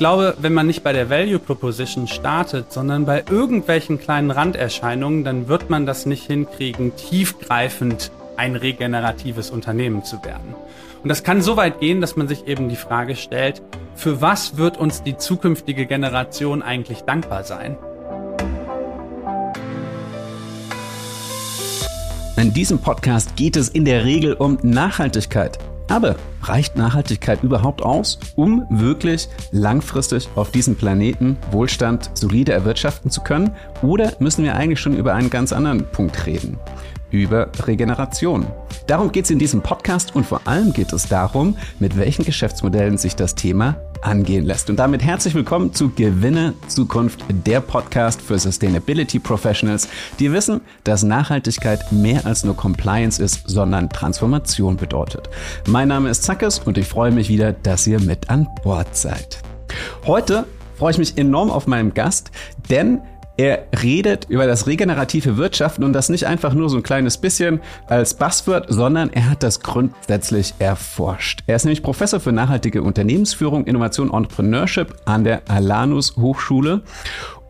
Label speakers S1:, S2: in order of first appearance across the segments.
S1: glaube, wenn man nicht bei der Value Proposition startet, sondern bei irgendwelchen kleinen Randerscheinungen, dann wird man das nicht hinkriegen, tiefgreifend ein regeneratives Unternehmen zu werden. Und das kann so weit gehen, dass man sich eben die Frage stellt, für was wird uns die zukünftige Generation eigentlich dankbar sein?
S2: In diesem Podcast geht es in der Regel um Nachhaltigkeit. Aber reicht Nachhaltigkeit überhaupt aus, um wirklich langfristig auf diesem Planeten Wohlstand solide erwirtschaften zu können? Oder müssen wir eigentlich schon über einen ganz anderen Punkt reden? über Regeneration. Darum geht es in diesem Podcast und vor allem geht es darum, mit welchen Geschäftsmodellen sich das Thema angehen lässt. Und damit herzlich willkommen zu Gewinne Zukunft, der Podcast für Sustainability Professionals, die wissen, dass Nachhaltigkeit mehr als nur Compliance ist, sondern Transformation bedeutet. Mein Name ist Zackes und ich freue mich wieder, dass ihr mit an Bord seid. Heute freue ich mich enorm auf meinen Gast, denn er redet über das regenerative Wirtschaften und das nicht einfach nur so ein kleines bisschen als Buzzword, sondern er hat das grundsätzlich erforscht. Er ist nämlich Professor für nachhaltige Unternehmensführung, Innovation Entrepreneurship an der Alanus Hochschule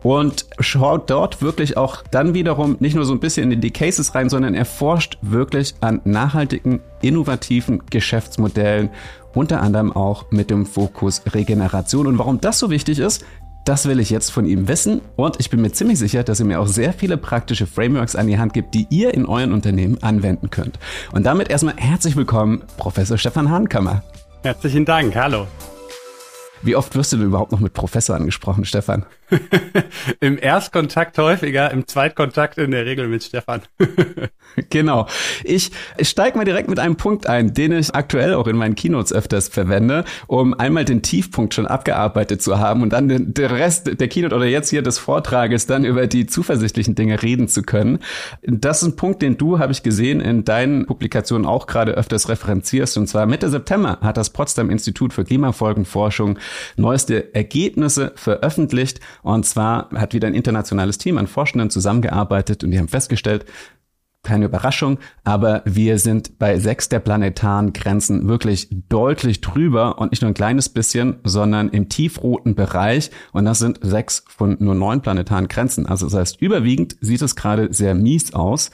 S2: und schaut dort wirklich auch dann wiederum nicht nur so ein bisschen in die Cases rein, sondern er forscht wirklich an nachhaltigen, innovativen Geschäftsmodellen, unter anderem auch mit dem Fokus Regeneration. Und warum das so wichtig ist, das will ich jetzt von ihm wissen und ich bin mir ziemlich sicher, dass er mir auch sehr viele praktische Frameworks an die Hand gibt, die ihr in euren Unternehmen anwenden könnt. Und damit erstmal herzlich willkommen, Professor Stefan Hahnkammer.
S1: Herzlichen Dank, hallo.
S2: Wie oft wirst du denn überhaupt noch mit Professor angesprochen, Stefan?
S1: Im Erstkontakt häufiger, im Zweitkontakt in der Regel mit Stefan.
S2: genau. Ich steige mal direkt mit einem Punkt ein, den ich aktuell auch in meinen Keynotes öfters verwende, um einmal den Tiefpunkt schon abgearbeitet zu haben und dann den, den Rest der Keynote oder jetzt hier des Vortrages dann über die zuversichtlichen Dinge reden zu können. Das ist ein Punkt, den du, habe ich gesehen, in deinen Publikationen auch gerade öfters referenzierst. Und zwar Mitte September hat das Potsdam Institut für Klimafolgenforschung neueste Ergebnisse veröffentlicht. Und zwar hat wieder ein internationales Team an Forschenden zusammengearbeitet und die haben festgestellt, keine Überraschung, aber wir sind bei sechs der planetaren Grenzen wirklich deutlich drüber und nicht nur ein kleines bisschen, sondern im tiefroten Bereich. Und das sind sechs von nur neun planetaren Grenzen. Also das heißt, überwiegend sieht es gerade sehr mies aus.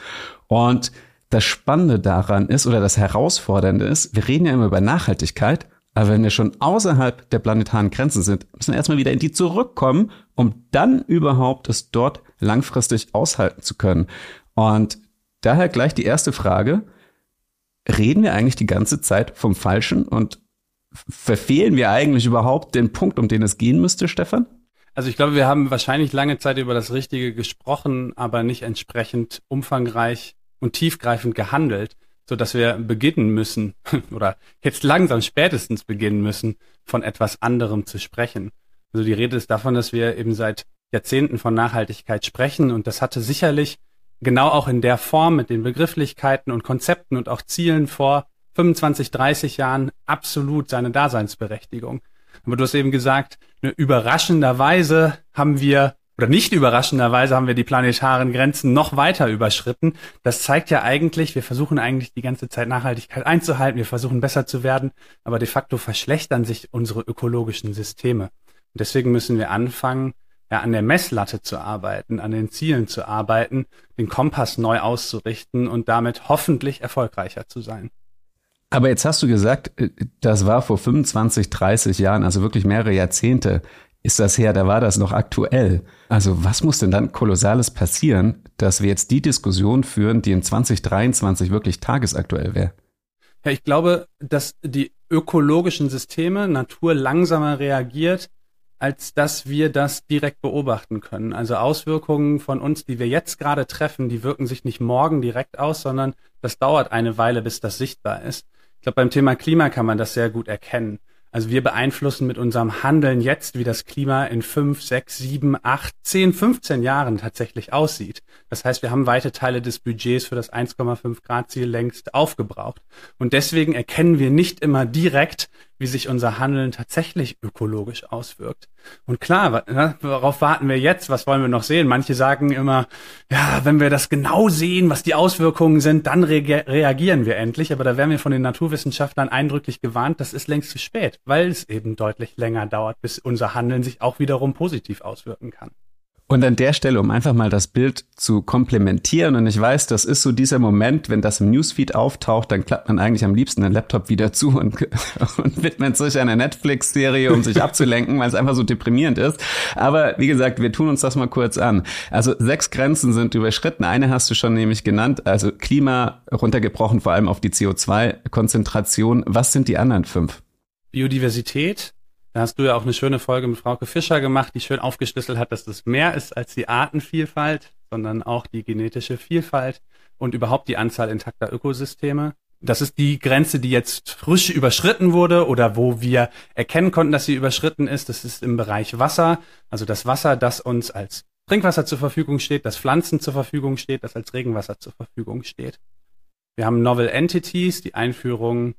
S2: Und das Spannende daran ist oder das Herausfordernde ist, wir reden ja immer über Nachhaltigkeit, aber wenn wir schon außerhalb der planetaren Grenzen sind, müssen wir erstmal wieder in die zurückkommen, um dann überhaupt es dort langfristig aushalten zu können. Und daher gleich die erste Frage. Reden wir eigentlich die ganze Zeit vom Falschen und verfehlen wir eigentlich überhaupt den Punkt, um den es gehen müsste, Stefan?
S1: Also ich glaube, wir haben wahrscheinlich lange Zeit über das Richtige gesprochen, aber nicht entsprechend umfangreich und tiefgreifend gehandelt so dass wir beginnen müssen oder jetzt langsam spätestens beginnen müssen, von etwas anderem zu sprechen. Also die Rede ist davon, dass wir eben seit Jahrzehnten von Nachhaltigkeit sprechen und das hatte sicherlich genau auch in der Form mit den Begrifflichkeiten und Konzepten und auch Zielen vor 25, 30 Jahren absolut seine Daseinsberechtigung. Aber du hast eben gesagt, ne, überraschenderweise haben wir oder nicht überraschenderweise haben wir die planetaren Grenzen noch weiter überschritten. Das zeigt ja eigentlich, wir versuchen eigentlich die ganze Zeit Nachhaltigkeit einzuhalten, wir versuchen besser zu werden, aber de facto verschlechtern sich unsere ökologischen Systeme. Und deswegen müssen wir anfangen, ja, an der Messlatte zu arbeiten, an den Zielen zu arbeiten, den Kompass neu auszurichten und damit hoffentlich erfolgreicher zu sein.
S2: Aber jetzt hast du gesagt, äh, das war vor 25, 30 Jahren, also wirklich mehrere Jahrzehnte ist das her, da war das noch aktuell. Also was muss denn dann kolossales passieren, dass wir jetzt die Diskussion führen, die in 2023 wirklich tagesaktuell wäre?
S1: Ja, ich glaube, dass die ökologischen Systeme, Natur langsamer reagiert, als dass wir das direkt beobachten können. Also Auswirkungen von uns, die wir jetzt gerade treffen, die wirken sich nicht morgen direkt aus, sondern das dauert eine Weile, bis das sichtbar ist. Ich glaube, beim Thema Klima kann man das sehr gut erkennen. Also wir beeinflussen mit unserem Handeln jetzt, wie das Klima in fünf, sechs, sieben, acht, zehn, 15 Jahren tatsächlich aussieht. Das heißt, wir haben weite Teile des Budgets für das 1,5 Grad Ziel längst aufgebraucht. Und deswegen erkennen wir nicht immer direkt, wie sich unser Handeln tatsächlich ökologisch auswirkt. Und klar, ne, worauf warten wir jetzt? Was wollen wir noch sehen? Manche sagen immer, ja, wenn wir das genau sehen, was die Auswirkungen sind, dann re reagieren wir endlich. Aber da werden wir von den Naturwissenschaftlern eindrücklich gewarnt, das ist längst zu spät, weil es eben deutlich länger dauert, bis unser Handeln sich auch wiederum positiv auswirken kann.
S2: Und an der Stelle, um einfach mal das Bild zu komplementieren, und ich weiß, das ist so dieser Moment, wenn das im Newsfeed auftaucht, dann klappt man eigentlich am liebsten den Laptop wieder zu und, und widmet sich einer Netflix-Serie, um sich abzulenken, weil es einfach so deprimierend ist. Aber wie gesagt, wir tun uns das mal kurz an. Also sechs Grenzen sind überschritten. Eine hast du schon nämlich genannt, also Klima runtergebrochen, vor allem auf die CO2-Konzentration. Was sind die anderen fünf?
S1: Biodiversität, da hast du ja auch eine schöne Folge mit Frauke Fischer gemacht, die schön aufgeschlüsselt hat, dass das mehr ist als die Artenvielfalt, sondern auch die genetische Vielfalt und überhaupt die Anzahl intakter Ökosysteme. Das ist die Grenze, die jetzt frisch überschritten wurde oder wo wir erkennen konnten, dass sie überschritten ist. Das ist im Bereich Wasser, also das Wasser, das uns als Trinkwasser zur Verfügung steht, das Pflanzen zur Verfügung steht, das als Regenwasser zur Verfügung steht. Wir haben Novel Entities, die Einführung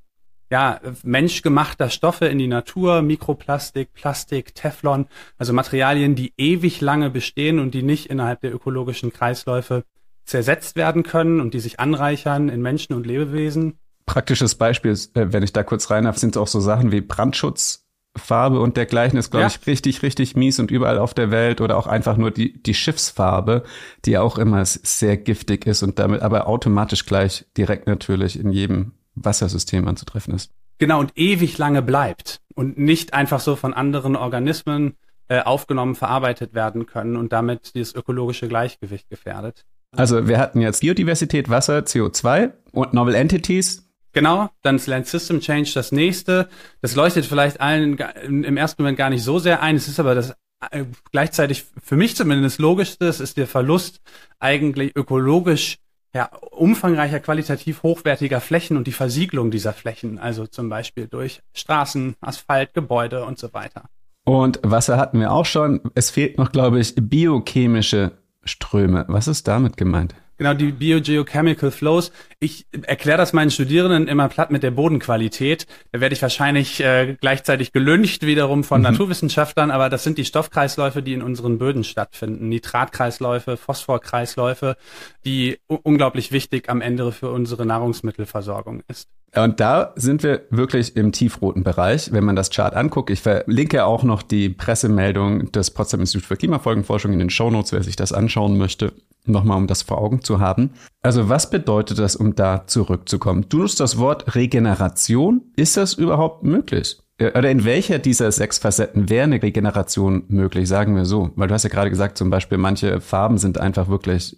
S1: ja, menschgemachter Stoffe in die Natur, Mikroplastik, Plastik, Teflon, also Materialien, die ewig lange bestehen und die nicht innerhalb der ökologischen Kreisläufe zersetzt werden können und die sich anreichern in Menschen und Lebewesen.
S2: Praktisches Beispiel, äh, wenn ich da kurz rein darf, sind auch so Sachen wie Brandschutzfarbe und dergleichen ist, glaube ja. ich, richtig, richtig mies und überall auf der Welt oder auch einfach nur die, die Schiffsfarbe, die auch immer sehr giftig ist und damit aber automatisch gleich direkt natürlich in jedem Wassersystem anzutreffen ist.
S1: Genau, und ewig lange bleibt und nicht einfach so von anderen Organismen äh, aufgenommen, verarbeitet werden können und damit dieses ökologische Gleichgewicht gefährdet.
S2: Also wir hatten jetzt Biodiversität, Wasser, CO2 und Novel Entities.
S1: Genau, dann ist Land System Change das nächste. Das leuchtet vielleicht allen im ersten Moment gar nicht so sehr ein. Es ist aber das äh, gleichzeitig für mich zumindest logischste. Es ist der Verlust eigentlich ökologisch ja, umfangreicher, qualitativ hochwertiger Flächen und die Versiegelung dieser Flächen, also zum Beispiel durch Straßen, Asphalt, Gebäude und so weiter.
S2: Und Wasser hatten wir auch schon. Es fehlt noch, glaube ich, biochemische Ströme. Was ist damit gemeint?
S1: Genau, die Biogeochemical Flows. Ich erkläre das meinen Studierenden immer platt mit der Bodenqualität. Da werde ich wahrscheinlich äh, gleichzeitig gelüncht wiederum von mhm. Naturwissenschaftlern, aber das sind die Stoffkreisläufe, die in unseren Böden stattfinden. Nitratkreisläufe, Phosphorkreisläufe, die unglaublich wichtig am Ende für unsere Nahrungsmittelversorgung ist.
S2: Und da sind wir wirklich im tiefroten Bereich, wenn man das Chart anguckt. Ich verlinke auch noch die Pressemeldung des Potsdam Institut für Klimafolgenforschung in den Shownotes, wer sich das anschauen möchte nochmal um das vor Augen zu haben. Also was bedeutet das, um da zurückzukommen? Du nutzt das Wort Regeneration. Ist das überhaupt möglich? Äh, oder in welcher dieser sechs Facetten wäre eine Regeneration möglich, sagen wir so? Weil du hast ja gerade gesagt, zum Beispiel manche Farben sind einfach wirklich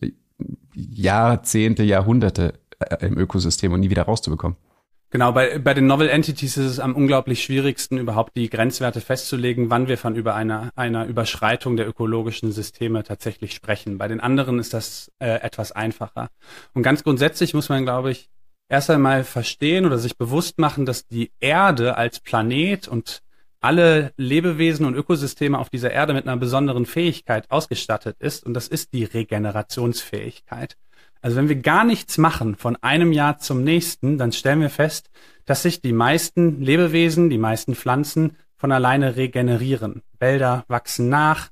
S2: Jahrzehnte, Jahrhunderte äh, im Ökosystem und nie wieder rauszubekommen.
S1: Genau, bei, bei den Novel Entities ist es am unglaublich schwierigsten, überhaupt die Grenzwerte festzulegen, wann wir von über einer, einer Überschreitung der ökologischen Systeme tatsächlich sprechen. Bei den anderen ist das äh, etwas einfacher. Und ganz grundsätzlich muss man, glaube ich, erst einmal verstehen oder sich bewusst machen, dass die Erde als Planet und alle Lebewesen und Ökosysteme auf dieser Erde mit einer besonderen Fähigkeit ausgestattet ist, und das ist die Regenerationsfähigkeit. Also wenn wir gar nichts machen von einem Jahr zum nächsten, dann stellen wir fest, dass sich die meisten Lebewesen, die meisten Pflanzen von alleine regenerieren. Wälder wachsen nach.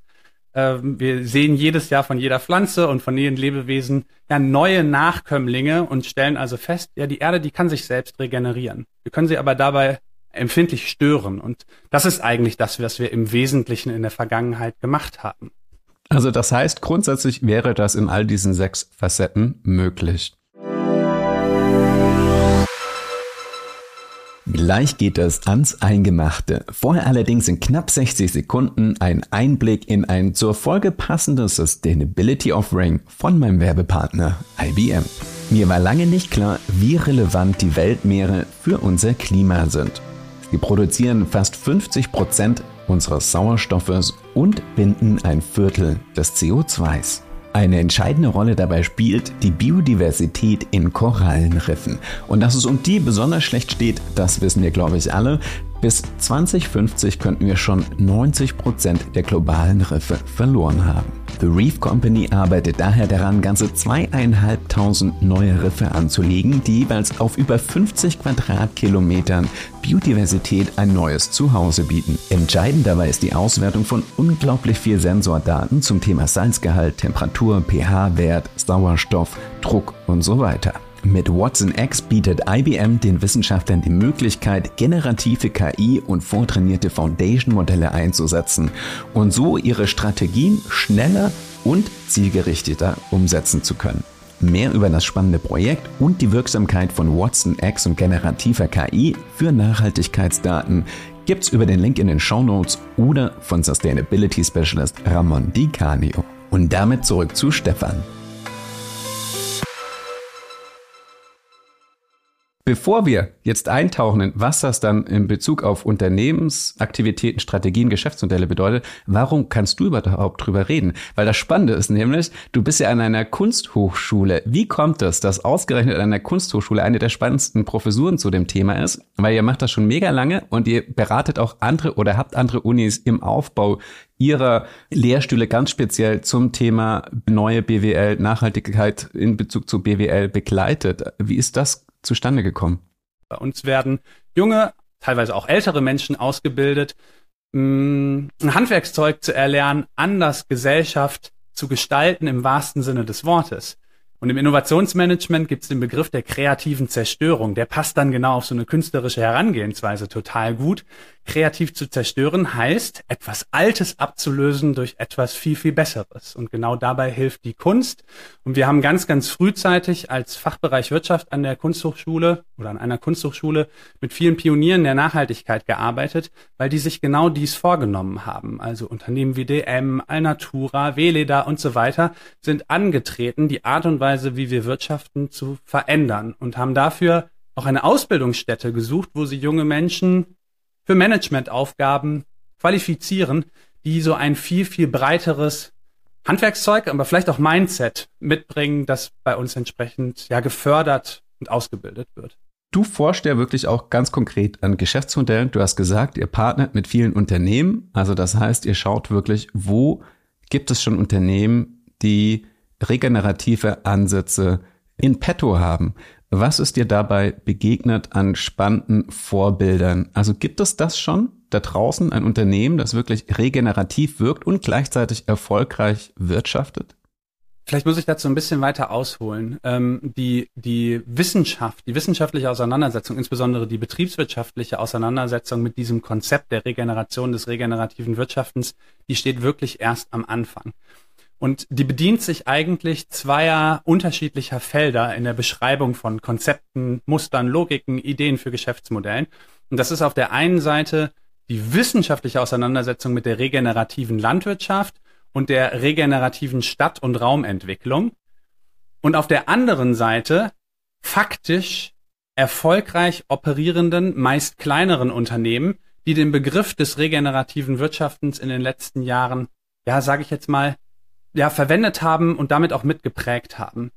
S1: Ähm, wir sehen jedes Jahr von jeder Pflanze und von jedem Lebewesen ja neue Nachkömmlinge und stellen also fest, ja, die Erde, die kann sich selbst regenerieren. Wir können sie aber dabei empfindlich stören. Und das ist eigentlich das, was wir im Wesentlichen in der Vergangenheit gemacht haben.
S2: Also das heißt, grundsätzlich wäre das in all diesen sechs Facetten möglich. Gleich geht es ans Eingemachte. Vorher allerdings in knapp 60 Sekunden ein Einblick in ein zur Folge passendes Sustainability Offering von meinem Werbepartner IBM. Mir war lange nicht klar, wie relevant die Weltmeere für unser Klima sind. Sie produzieren fast 50 Prozent unseres Sauerstoffes und binden ein Viertel des CO2s. Eine entscheidende Rolle dabei spielt die Biodiversität in Korallenriffen. Und dass es um die besonders schlecht steht, das wissen wir, glaube ich, alle. Bis 2050 könnten wir schon 90 Prozent der globalen Riffe verloren haben. The Reef Company arbeitet daher daran, ganze zweieinhalbtausend neue Riffe anzulegen, die jeweils auf über 50 Quadratkilometern Biodiversität ein neues Zuhause bieten. Entscheidend dabei ist die Auswertung von unglaublich viel Sensordaten zum Thema Salzgehalt, Temperatur, pH-Wert, Sauerstoff, Druck und so weiter. Mit Watson X bietet IBM den Wissenschaftlern die Möglichkeit, generative KI und vortrainierte Foundation-Modelle einzusetzen und so ihre Strategien schneller und zielgerichteter umsetzen zu können. Mehr über das spannende Projekt und die Wirksamkeit von Watson X und generativer KI für Nachhaltigkeitsdaten gibt's über den Link in den Show Notes oder von Sustainability Specialist Ramon Di Canio. Und damit zurück zu Stefan. Bevor wir jetzt eintauchen in was das dann in Bezug auf Unternehmensaktivitäten, Strategien, Geschäftsmodelle bedeutet, warum kannst du überhaupt drüber reden? Weil das Spannende ist nämlich, du bist ja an einer Kunsthochschule. Wie kommt es, dass ausgerechnet an einer Kunsthochschule eine der spannendsten Professuren zu dem Thema ist? Weil ihr macht das schon mega lange und ihr beratet auch andere oder habt andere Unis im Aufbau ihrer Lehrstühle ganz speziell zum Thema neue BWL, Nachhaltigkeit in Bezug zu BWL begleitet. Wie ist das zustande gekommen?
S1: Bei uns werden junge, teilweise auch ältere Menschen ausgebildet, mm, ein Handwerkszeug zu erlernen, anders Gesellschaft zu gestalten im wahrsten Sinne des Wortes. Und im Innovationsmanagement gibt es den Begriff der kreativen Zerstörung. Der passt dann genau auf so eine künstlerische Herangehensweise total gut. Kreativ zu zerstören heißt, etwas Altes abzulösen durch etwas viel, viel Besseres. Und genau dabei hilft die Kunst. Und wir haben ganz, ganz frühzeitig als Fachbereich Wirtschaft an der Kunsthochschule oder an einer Kunsthochschule mit vielen Pionieren der Nachhaltigkeit gearbeitet, weil die sich genau dies vorgenommen haben. Also Unternehmen wie DM, Alnatura, Veleda und so weiter sind angetreten, die Art und Weise, wie wir wirtschaften, zu verändern und haben dafür auch eine Ausbildungsstätte gesucht, wo sie junge Menschen für Managementaufgaben qualifizieren, die so ein viel, viel breiteres Handwerkszeug, aber vielleicht auch Mindset mitbringen, das bei uns entsprechend ja gefördert und ausgebildet wird.
S2: Du forschst ja wirklich auch ganz konkret an Geschäftsmodellen. Du hast gesagt, ihr partnert mit vielen Unternehmen. Also das heißt, ihr schaut wirklich, wo gibt es schon Unternehmen, die regenerative Ansätze in petto haben. Was ist dir dabei begegnet an spannenden Vorbildern? Also gibt es das schon da draußen, ein Unternehmen, das wirklich regenerativ wirkt und gleichzeitig erfolgreich wirtschaftet?
S1: Vielleicht muss ich dazu ein bisschen weiter ausholen. Ähm, die, die Wissenschaft, die wissenschaftliche Auseinandersetzung, insbesondere die betriebswirtschaftliche Auseinandersetzung mit diesem Konzept der Regeneration des regenerativen Wirtschaftens, die steht wirklich erst am Anfang. Und die bedient sich eigentlich zweier unterschiedlicher Felder in der Beschreibung von Konzepten, Mustern, Logiken, Ideen für Geschäftsmodellen. Und das ist auf der einen Seite die wissenschaftliche Auseinandersetzung mit der regenerativen Landwirtschaft und der regenerativen Stadt- und Raumentwicklung. Und auf der anderen Seite faktisch erfolgreich operierenden, meist kleineren Unternehmen, die den Begriff des regenerativen Wirtschaftens in den letzten Jahren, ja, sage ich jetzt mal, ja, verwendet haben und damit auch mitgeprägt haben.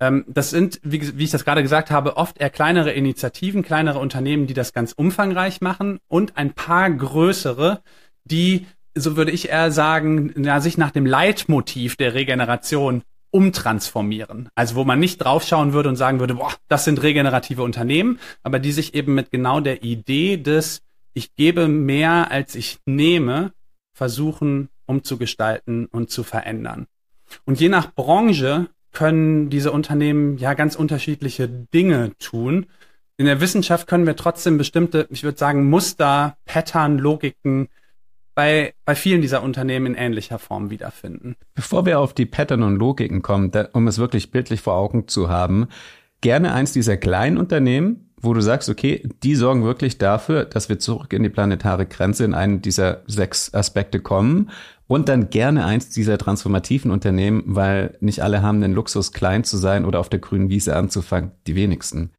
S1: Ähm, das sind, wie, wie ich das gerade gesagt habe, oft eher kleinere Initiativen, kleinere Unternehmen, die das ganz umfangreich machen und ein paar größere, die, so würde ich eher sagen, ja, sich nach dem Leitmotiv der Regeneration umtransformieren. Also wo man nicht draufschauen würde und sagen würde, boah, das sind regenerative Unternehmen, aber die sich eben mit genau der Idee des, ich gebe mehr als ich nehme, versuchen umzugestalten und zu verändern. Und je nach Branche können diese Unternehmen ja ganz unterschiedliche Dinge tun. In der Wissenschaft können wir trotzdem bestimmte, ich würde sagen, Muster, Pattern, Logiken bei, bei vielen dieser Unternehmen in ähnlicher Form wiederfinden.
S2: Bevor wir auf die Pattern und Logiken kommen, da, um es wirklich bildlich vor Augen zu haben, gerne eins dieser kleinen Unternehmen, wo du sagst, okay, die sorgen wirklich dafür, dass wir zurück in die planetare Grenze in einen dieser sechs Aspekte kommen und dann gerne eins dieser transformativen Unternehmen, weil nicht alle haben den Luxus, klein zu sein oder auf der grünen Wiese anzufangen. Die wenigsten.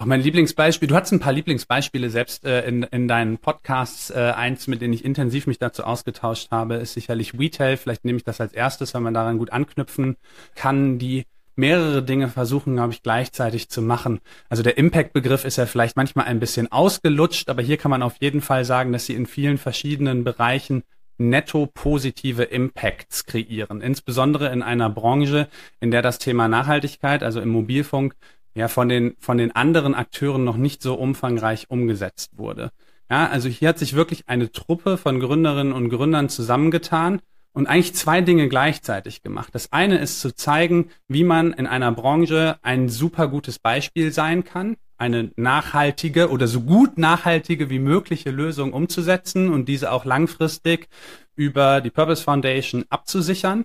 S1: Auch mein Lieblingsbeispiel, du hattest ein paar Lieblingsbeispiele selbst äh, in, in deinen Podcasts. Äh, eins, mit denen ich intensiv mich dazu ausgetauscht habe, ist sicherlich Retail. Vielleicht nehme ich das als erstes, weil man daran gut anknüpfen kann, die mehrere Dinge versuchen, glaube ich, gleichzeitig zu machen. Also der Impact-Begriff ist ja vielleicht manchmal ein bisschen ausgelutscht, aber hier kann man auf jeden Fall sagen, dass sie in vielen verschiedenen Bereichen netto positive Impacts kreieren, insbesondere in einer Branche, in der das Thema Nachhaltigkeit, also im Mobilfunk, ja von den von den anderen Akteuren noch nicht so umfangreich umgesetzt wurde. Ja, also hier hat sich wirklich eine Truppe von Gründerinnen und Gründern zusammengetan und eigentlich zwei Dinge gleichzeitig gemacht. Das eine ist zu zeigen, wie man in einer Branche ein super gutes Beispiel sein kann, eine nachhaltige oder so gut nachhaltige wie mögliche Lösung umzusetzen und diese auch langfristig über die Purpose Foundation abzusichern.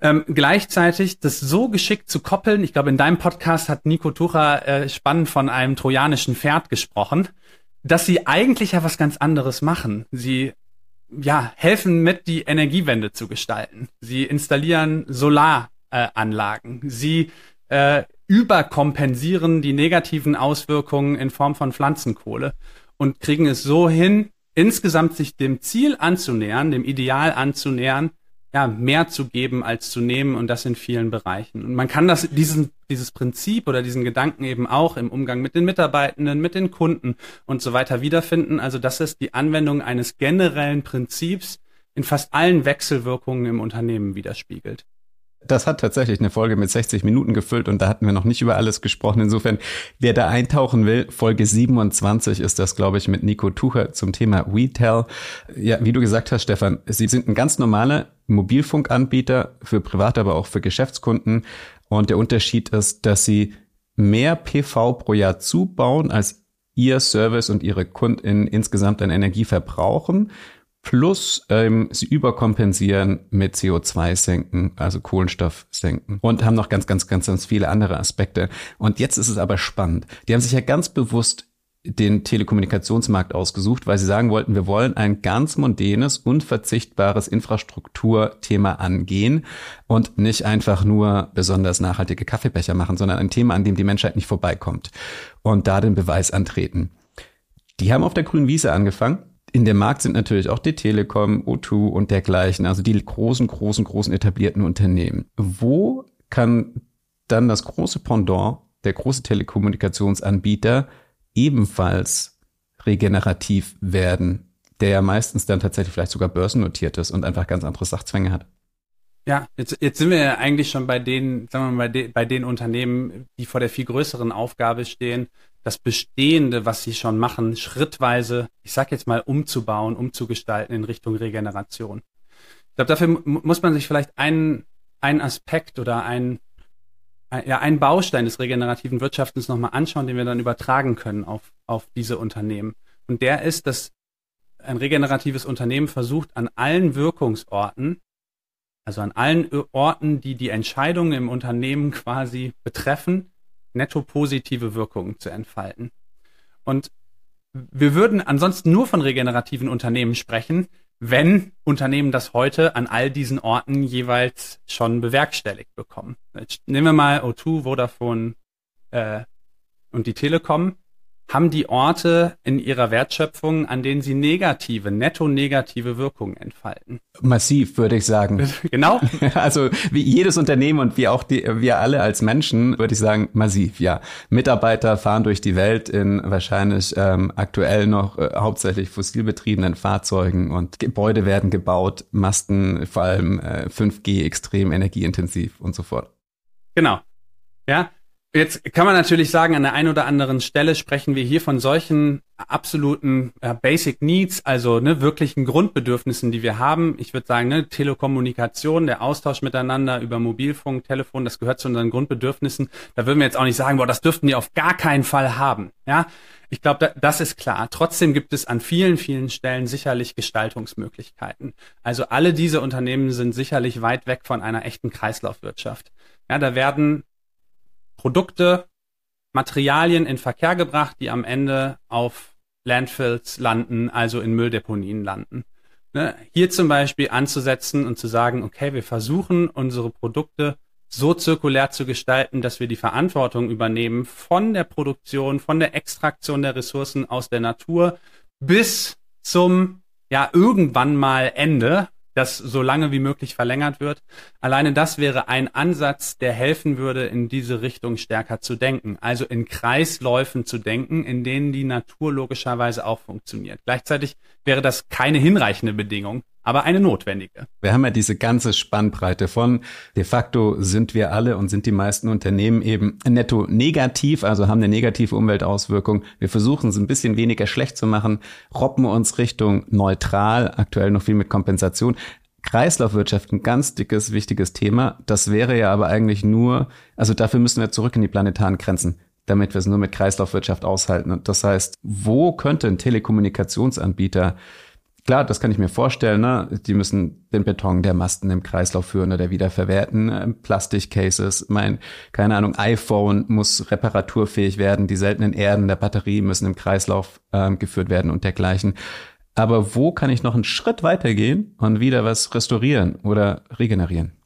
S1: Ähm, gleichzeitig das so geschickt zu koppeln. Ich glaube, in deinem Podcast hat Nico Tucher äh, spannend von einem trojanischen Pferd gesprochen, dass sie eigentlich ja was ganz anderes machen. Sie ja, helfen mit, die Energiewende zu gestalten. Sie installieren Solaranlagen. Äh, Sie äh, überkompensieren die negativen Auswirkungen in Form von Pflanzenkohle und kriegen es so hin, insgesamt sich dem Ziel anzunähern, dem Ideal anzunähern, ja, mehr zu geben als zu nehmen und das in vielen Bereichen. Und man kann das, diesen, dieses Prinzip oder diesen Gedanken eben auch im Umgang mit den Mitarbeitenden, mit den Kunden und so weiter wiederfinden. Also das ist die Anwendung eines generellen Prinzips in fast allen Wechselwirkungen im Unternehmen widerspiegelt.
S2: Das hat tatsächlich eine Folge mit 60 Minuten gefüllt und da hatten wir noch nicht über alles gesprochen. Insofern, wer da eintauchen will, Folge 27 ist das, glaube ich, mit Nico Tucher zum Thema Retail. Ja, wie du gesagt hast, Stefan, Sie sind ein ganz normaler Mobilfunkanbieter für Privat, aber auch für Geschäftskunden. Und der Unterschied ist, dass Sie mehr PV pro Jahr zubauen, als Ihr Service und Ihre Kunden insgesamt an Energie verbrauchen plus ähm, sie überkompensieren mit CO2 senken, also Kohlenstoff senken und haben noch ganz, ganz, ganz, ganz viele andere Aspekte. Und jetzt ist es aber spannend. Die haben sich ja ganz bewusst den Telekommunikationsmarkt ausgesucht, weil sie sagen wollten, wir wollen ein ganz mondänes, unverzichtbares Infrastrukturthema angehen und nicht einfach nur besonders nachhaltige Kaffeebecher machen, sondern ein Thema, an dem die Menschheit nicht vorbeikommt und da den Beweis antreten. Die haben auf der grünen Wiese angefangen in dem Markt sind natürlich auch die Telekom, O2 und dergleichen, also die großen, großen, großen etablierten Unternehmen. Wo kann dann das große Pendant, der große Telekommunikationsanbieter, ebenfalls regenerativ werden, der ja meistens dann tatsächlich vielleicht sogar börsennotiert ist und einfach ganz andere Sachzwänge hat?
S1: Ja, jetzt, jetzt sind wir ja eigentlich schon bei den, sagen wir mal, bei, de, bei den Unternehmen, die vor der viel größeren Aufgabe stehen, das Bestehende, was sie schon machen, schrittweise, ich sag jetzt mal, umzubauen, umzugestalten in Richtung Regeneration. Ich glaube, dafür muss man sich vielleicht einen, einen Aspekt oder ein, ein, ja, einen Baustein des regenerativen Wirtschaftens nochmal anschauen, den wir dann übertragen können auf, auf diese Unternehmen. Und der ist, dass ein regeneratives Unternehmen versucht, an allen Wirkungsorten also an allen Orten, die die Entscheidungen im Unternehmen quasi betreffen, netto positive Wirkungen zu entfalten. Und wir würden ansonsten nur von regenerativen Unternehmen sprechen, wenn Unternehmen das heute an all diesen Orten jeweils schon bewerkstelligt bekommen. Jetzt nehmen wir mal O2, Vodafone äh, und die Telekom haben die Orte in ihrer Wertschöpfung, an denen sie negative, netto negative Wirkungen entfalten.
S2: Massiv, würde ich sagen.
S1: genau.
S2: Also wie jedes Unternehmen und wie auch die, wir alle als Menschen, würde ich sagen, massiv, ja. Mitarbeiter fahren durch die Welt in wahrscheinlich ähm, aktuell noch äh, hauptsächlich fossilbetriebenen Fahrzeugen und Gebäude werden gebaut, Masten vor allem äh, 5G extrem energieintensiv und so fort.
S1: Genau. Ja, Jetzt kann man natürlich sagen, an der einen oder anderen Stelle sprechen wir hier von solchen absoluten äh, Basic Needs, also ne, wirklichen Grundbedürfnissen, die wir haben. Ich würde sagen, ne, Telekommunikation, der Austausch miteinander über Mobilfunk, Telefon, das gehört zu unseren Grundbedürfnissen. Da würden wir jetzt auch nicht sagen, boah, das dürften die auf gar keinen Fall haben. Ja, ich glaube, da, das ist klar. Trotzdem gibt es an vielen, vielen Stellen sicherlich Gestaltungsmöglichkeiten. Also alle diese Unternehmen sind sicherlich weit weg von einer echten Kreislaufwirtschaft. Ja, da werden Produkte, Materialien in Verkehr gebracht, die am Ende auf Landfills landen, also in Mülldeponien landen. Ne? Hier zum Beispiel anzusetzen und zu sagen, okay, wir versuchen unsere Produkte so zirkulär zu gestalten, dass wir die Verantwortung übernehmen von der Produktion, von der Extraktion der Ressourcen aus der Natur bis zum ja irgendwann mal Ende, das so lange wie möglich verlängert wird. Alleine das wäre ein Ansatz, der helfen würde, in diese Richtung stärker zu denken. Also in Kreisläufen zu denken, in denen die Natur logischerweise auch funktioniert. Gleichzeitig wäre das keine hinreichende Bedingung. Aber eine notwendige.
S2: Wir haben ja diese ganze Spannbreite von de facto sind wir alle und sind die meisten Unternehmen eben netto negativ, also haben eine negative Umweltauswirkung. Wir versuchen es ein bisschen weniger schlecht zu machen, robben uns Richtung neutral, aktuell noch viel mit Kompensation. Kreislaufwirtschaft ein ganz dickes, wichtiges Thema. Das wäre ja aber eigentlich nur, also dafür müssen wir zurück in die planetaren Grenzen, damit wir es nur mit Kreislaufwirtschaft aushalten. Und das heißt, wo könnte ein Telekommunikationsanbieter Klar, das kann ich mir vorstellen. Ne? Die müssen den Beton der Masten im Kreislauf führen oder wieder verwerten. Ähm, Plastikcases, mein, keine Ahnung, iPhone muss reparaturfähig werden. Die seltenen Erden der Batterie müssen im Kreislauf ähm, geführt werden und dergleichen. Aber wo kann ich noch einen Schritt weitergehen und wieder was restaurieren oder regenerieren?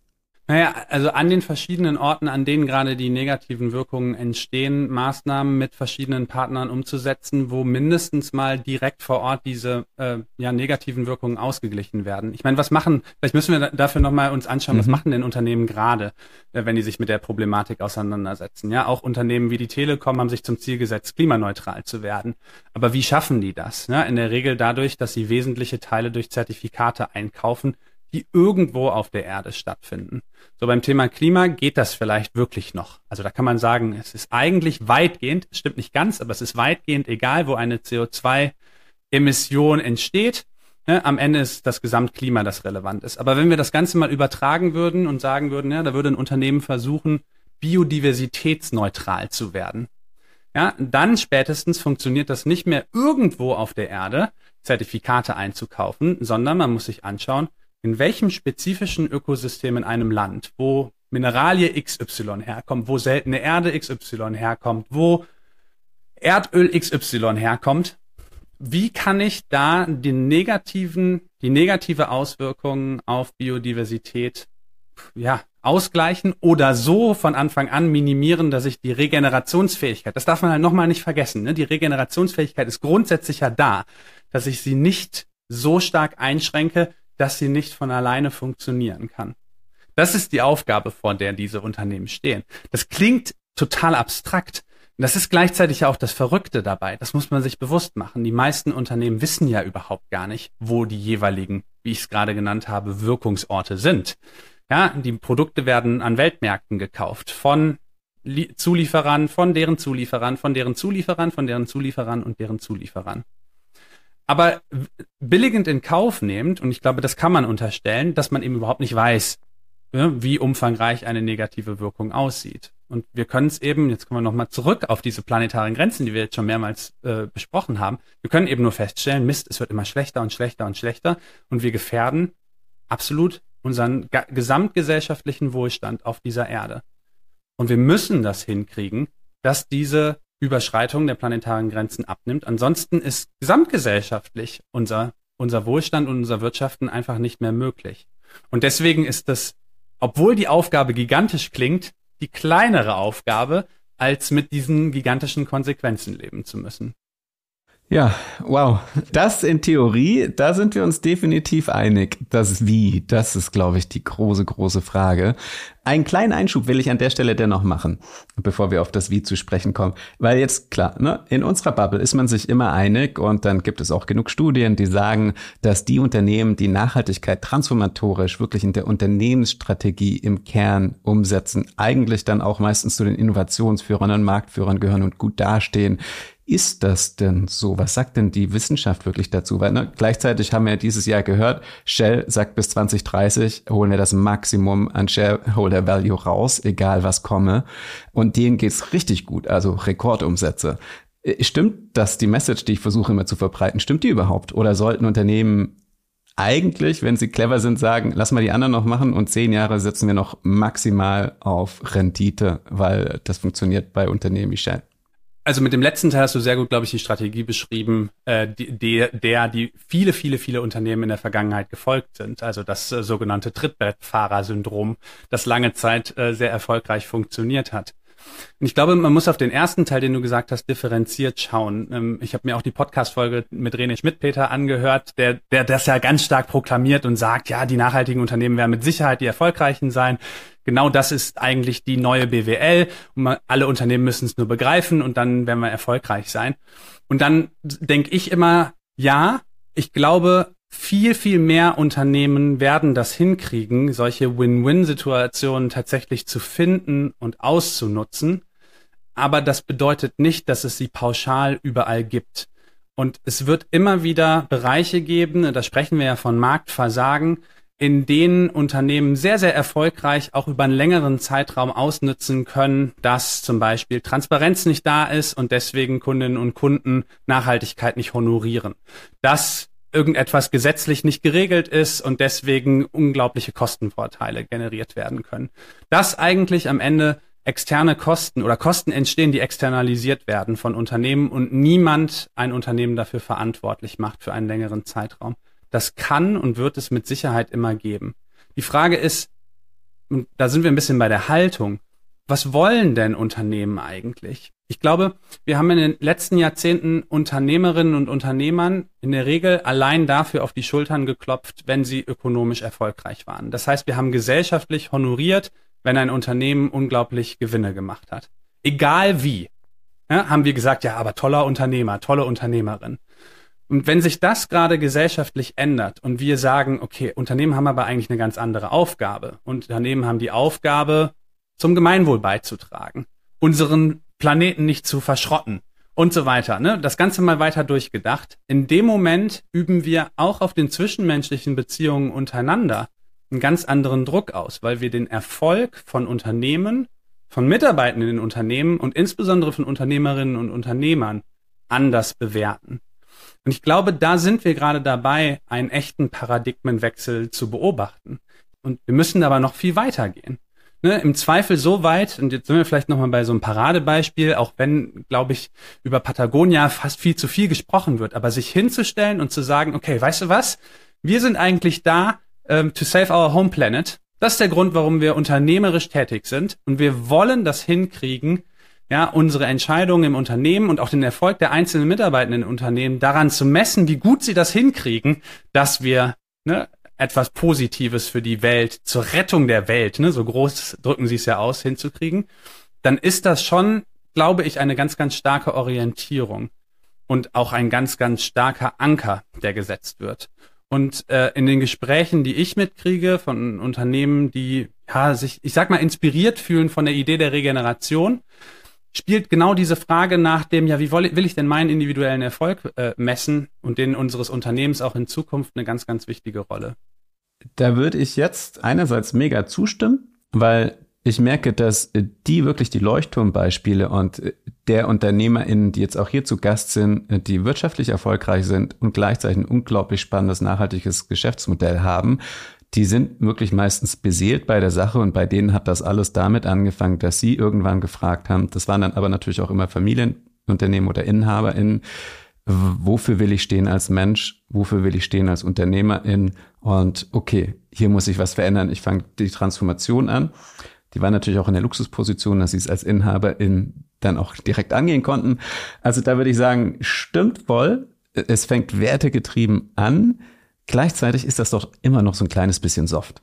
S1: Naja, also an den verschiedenen Orten, an denen gerade die negativen Wirkungen entstehen, Maßnahmen mit verschiedenen Partnern umzusetzen, wo mindestens mal direkt vor Ort diese äh, ja, negativen Wirkungen ausgeglichen werden. Ich meine, was machen, vielleicht müssen wir dafür nochmal uns anschauen, mhm. was machen denn Unternehmen gerade, äh, wenn die sich mit der Problematik auseinandersetzen. Ja, auch Unternehmen wie die Telekom haben sich zum Ziel gesetzt, klimaneutral zu werden. Aber wie schaffen die das? Ja, in der Regel dadurch, dass sie wesentliche Teile durch Zertifikate einkaufen, die irgendwo auf der Erde stattfinden. So beim Thema Klima geht das vielleicht wirklich noch. Also da kann man sagen, es ist eigentlich weitgehend, es stimmt nicht ganz, aber es ist weitgehend egal, wo eine CO2-Emission entsteht. Ja, am Ende ist das Gesamtklima, das relevant ist. Aber wenn wir das Ganze mal übertragen würden und sagen würden, ja, da würde ein Unternehmen versuchen, biodiversitätsneutral zu werden. Ja, dann spätestens funktioniert das nicht mehr irgendwo auf der Erde, Zertifikate einzukaufen, sondern man muss sich anschauen, in welchem spezifischen Ökosystem in einem Land, wo Mineralie XY herkommt, wo seltene Erde XY herkommt, wo Erdöl XY herkommt, wie kann ich da den negativen, die negative Auswirkungen auf Biodiversität, ja, ausgleichen oder so von Anfang an minimieren, dass ich die Regenerationsfähigkeit, das darf man halt nochmal nicht vergessen, ne? die Regenerationsfähigkeit ist grundsätzlich ja da, dass ich sie nicht so stark einschränke, dass sie nicht von alleine funktionieren kann. Das ist die Aufgabe, vor der diese Unternehmen stehen. Das klingt total abstrakt. Das ist gleichzeitig auch das Verrückte dabei. Das muss man sich bewusst machen. Die meisten Unternehmen wissen ja überhaupt gar nicht, wo die jeweiligen, wie ich es gerade genannt habe, Wirkungsorte sind. Ja, die Produkte werden an Weltmärkten gekauft von Zulieferern, von deren Zulieferern, von deren Zulieferern, von deren Zulieferern und deren Zulieferern aber billigend in Kauf nehmend, und ich glaube, das kann man unterstellen, dass man eben überhaupt nicht weiß, wie umfangreich eine negative Wirkung aussieht. Und wir können es eben, jetzt kommen wir nochmal zurück auf diese planetaren Grenzen, die wir jetzt schon mehrmals äh, besprochen haben. Wir können eben nur feststellen, Mist, es wird immer schlechter und schlechter und schlechter und wir gefährden absolut unseren gesamtgesellschaftlichen Wohlstand auf dieser Erde. Und wir müssen das hinkriegen, dass diese Überschreitung der planetaren Grenzen abnimmt. Ansonsten ist gesamtgesellschaftlich unser, unser Wohlstand und unser Wirtschaften einfach nicht mehr möglich. Und deswegen ist das, obwohl die Aufgabe gigantisch klingt, die kleinere Aufgabe, als mit diesen gigantischen Konsequenzen leben zu müssen.
S2: Ja, wow. Das in Theorie, da sind wir uns definitiv einig. Das Wie, das ist, glaube ich, die große, große Frage. Einen kleinen Einschub will ich an der Stelle dennoch machen, bevor wir auf das Wie zu sprechen kommen. Weil jetzt, klar, ne, in unserer Bubble ist man sich immer einig und dann gibt es auch genug Studien, die sagen, dass die Unternehmen, die Nachhaltigkeit transformatorisch wirklich in der Unternehmensstrategie im Kern umsetzen, eigentlich dann auch meistens zu den Innovationsführern und Marktführern gehören und gut dastehen ist das denn so? Was sagt denn die Wissenschaft wirklich dazu? Weil ne, gleichzeitig haben wir dieses Jahr gehört, Shell sagt bis 2030 holen wir das Maximum an Shareholder Value raus, egal was komme. Und denen geht's richtig gut, also Rekordumsätze. Äh, stimmt das, die Message, die ich versuche immer zu verbreiten, stimmt die überhaupt? Oder sollten Unternehmen eigentlich, wenn sie clever sind, sagen, lass mal die anderen noch machen und zehn Jahre setzen wir noch maximal auf Rendite, weil das funktioniert bei Unternehmen wie Shell?
S1: Also mit dem letzten Teil hast du sehr gut, glaube ich, die Strategie beschrieben, äh, die, der, der die viele, viele, viele Unternehmen in der Vergangenheit gefolgt sind. Also das äh, sogenannte Trittbrettfahrer-Syndrom, das lange Zeit äh, sehr erfolgreich funktioniert hat. Und ich glaube, man muss auf den ersten Teil, den du gesagt hast, differenziert schauen. Ähm, ich habe mir auch die Podcast-Folge mit René Schmidt-Peter angehört, der, der das ja ganz stark proklamiert und sagt, ja, die nachhaltigen Unternehmen werden mit Sicherheit die erfolgreichen sein. Genau das ist eigentlich die neue BWL. Und man, alle Unternehmen müssen es nur begreifen und dann werden wir erfolgreich sein. Und dann denke ich immer, ja, ich glaube, viel, viel mehr Unternehmen werden das hinkriegen, solche Win-Win-Situationen tatsächlich zu finden und auszunutzen. Aber das bedeutet nicht, dass es sie pauschal überall gibt. Und es wird immer wieder Bereiche geben, da sprechen wir ja von Marktversagen, in denen Unternehmen sehr, sehr erfolgreich auch über einen längeren Zeitraum ausnutzen können, dass zum Beispiel Transparenz nicht da ist und deswegen Kundinnen und Kunden Nachhaltigkeit nicht honorieren. Dass irgendetwas gesetzlich nicht geregelt ist und deswegen unglaubliche Kostenvorteile generiert werden können. Dass eigentlich am Ende externe Kosten oder Kosten entstehen, die externalisiert werden von Unternehmen und niemand ein Unternehmen dafür verantwortlich macht für einen längeren Zeitraum. Das kann und wird es mit Sicherheit immer geben. Die Frage ist, und da sind wir ein bisschen bei der Haltung, was wollen denn Unternehmen eigentlich? Ich glaube, wir haben in den letzten Jahrzehnten Unternehmerinnen und Unternehmern in der Regel allein dafür auf die Schultern geklopft, wenn sie ökonomisch erfolgreich waren. Das heißt, wir haben gesellschaftlich honoriert, wenn ein Unternehmen unglaublich Gewinne gemacht hat. Egal wie. Ja, haben wir gesagt, ja, aber toller Unternehmer, tolle Unternehmerin. Und wenn sich das gerade gesellschaftlich ändert und wir sagen, okay, Unternehmen haben aber eigentlich eine ganz andere Aufgabe. Unternehmen haben die Aufgabe, zum Gemeinwohl beizutragen, unseren Planeten nicht zu verschrotten und so weiter. Ne? Das Ganze mal weiter durchgedacht. In dem Moment üben wir auch auf den zwischenmenschlichen Beziehungen untereinander einen ganz anderen Druck aus, weil wir den Erfolg von Unternehmen, von Mitarbeitenden in Unternehmen und insbesondere von Unternehmerinnen und Unternehmern anders bewerten. Und ich glaube, da sind wir gerade dabei, einen echten Paradigmenwechsel zu beobachten. Und wir müssen aber noch viel weiter gehen ne, im Zweifel so weit, und jetzt sind wir vielleicht nochmal bei so einem Paradebeispiel, auch wenn, glaube ich, über Patagonia fast viel zu viel gesprochen wird, aber sich hinzustellen und zu sagen, okay, weißt du was, wir sind eigentlich da, ähm, to save our home planet. Das ist der Grund, warum wir unternehmerisch tätig sind und wir wollen das hinkriegen, ja, unsere Entscheidungen im Unternehmen und auch den Erfolg der einzelnen Mitarbeitenden im Unternehmen daran zu messen, wie gut sie das hinkriegen, dass wir ne, etwas Positives für die Welt, zur Rettung der Welt, ne, so groß drücken sie es ja aus, hinzukriegen, dann ist das schon, glaube ich, eine ganz, ganz starke Orientierung und auch ein ganz, ganz starker Anker, der gesetzt wird. Und äh, in den Gesprächen, die ich mitkriege von Unternehmen, die ja, sich, ich sag mal, inspiriert fühlen von der Idee der Regeneration, spielt genau diese Frage nach dem, ja, wie will ich denn meinen individuellen Erfolg äh, messen und den unseres Unternehmens auch in Zukunft eine ganz, ganz wichtige Rolle.
S2: Da würde ich jetzt einerseits mega zustimmen, weil ich merke, dass die wirklich die Leuchtturmbeispiele und der UnternehmerInnen, die jetzt auch hier zu Gast sind, die wirtschaftlich erfolgreich sind und gleichzeitig ein unglaublich spannendes, nachhaltiges Geschäftsmodell haben, die sind wirklich meistens beseelt bei der Sache und bei denen hat das alles damit angefangen, dass sie irgendwann gefragt haben, das waren dann aber natürlich auch immer Familienunternehmen oder InhaberInnen, wofür will ich stehen als Mensch, wofür will ich stehen als Unternehmerin? Und okay, hier muss ich was verändern, ich fange die Transformation an. Die waren natürlich auch in der Luxusposition, dass sie es als Inhaberin dann auch direkt angehen konnten. Also da würde ich sagen, stimmt voll, es fängt wertegetrieben an, gleichzeitig ist das doch immer noch so ein kleines bisschen soft.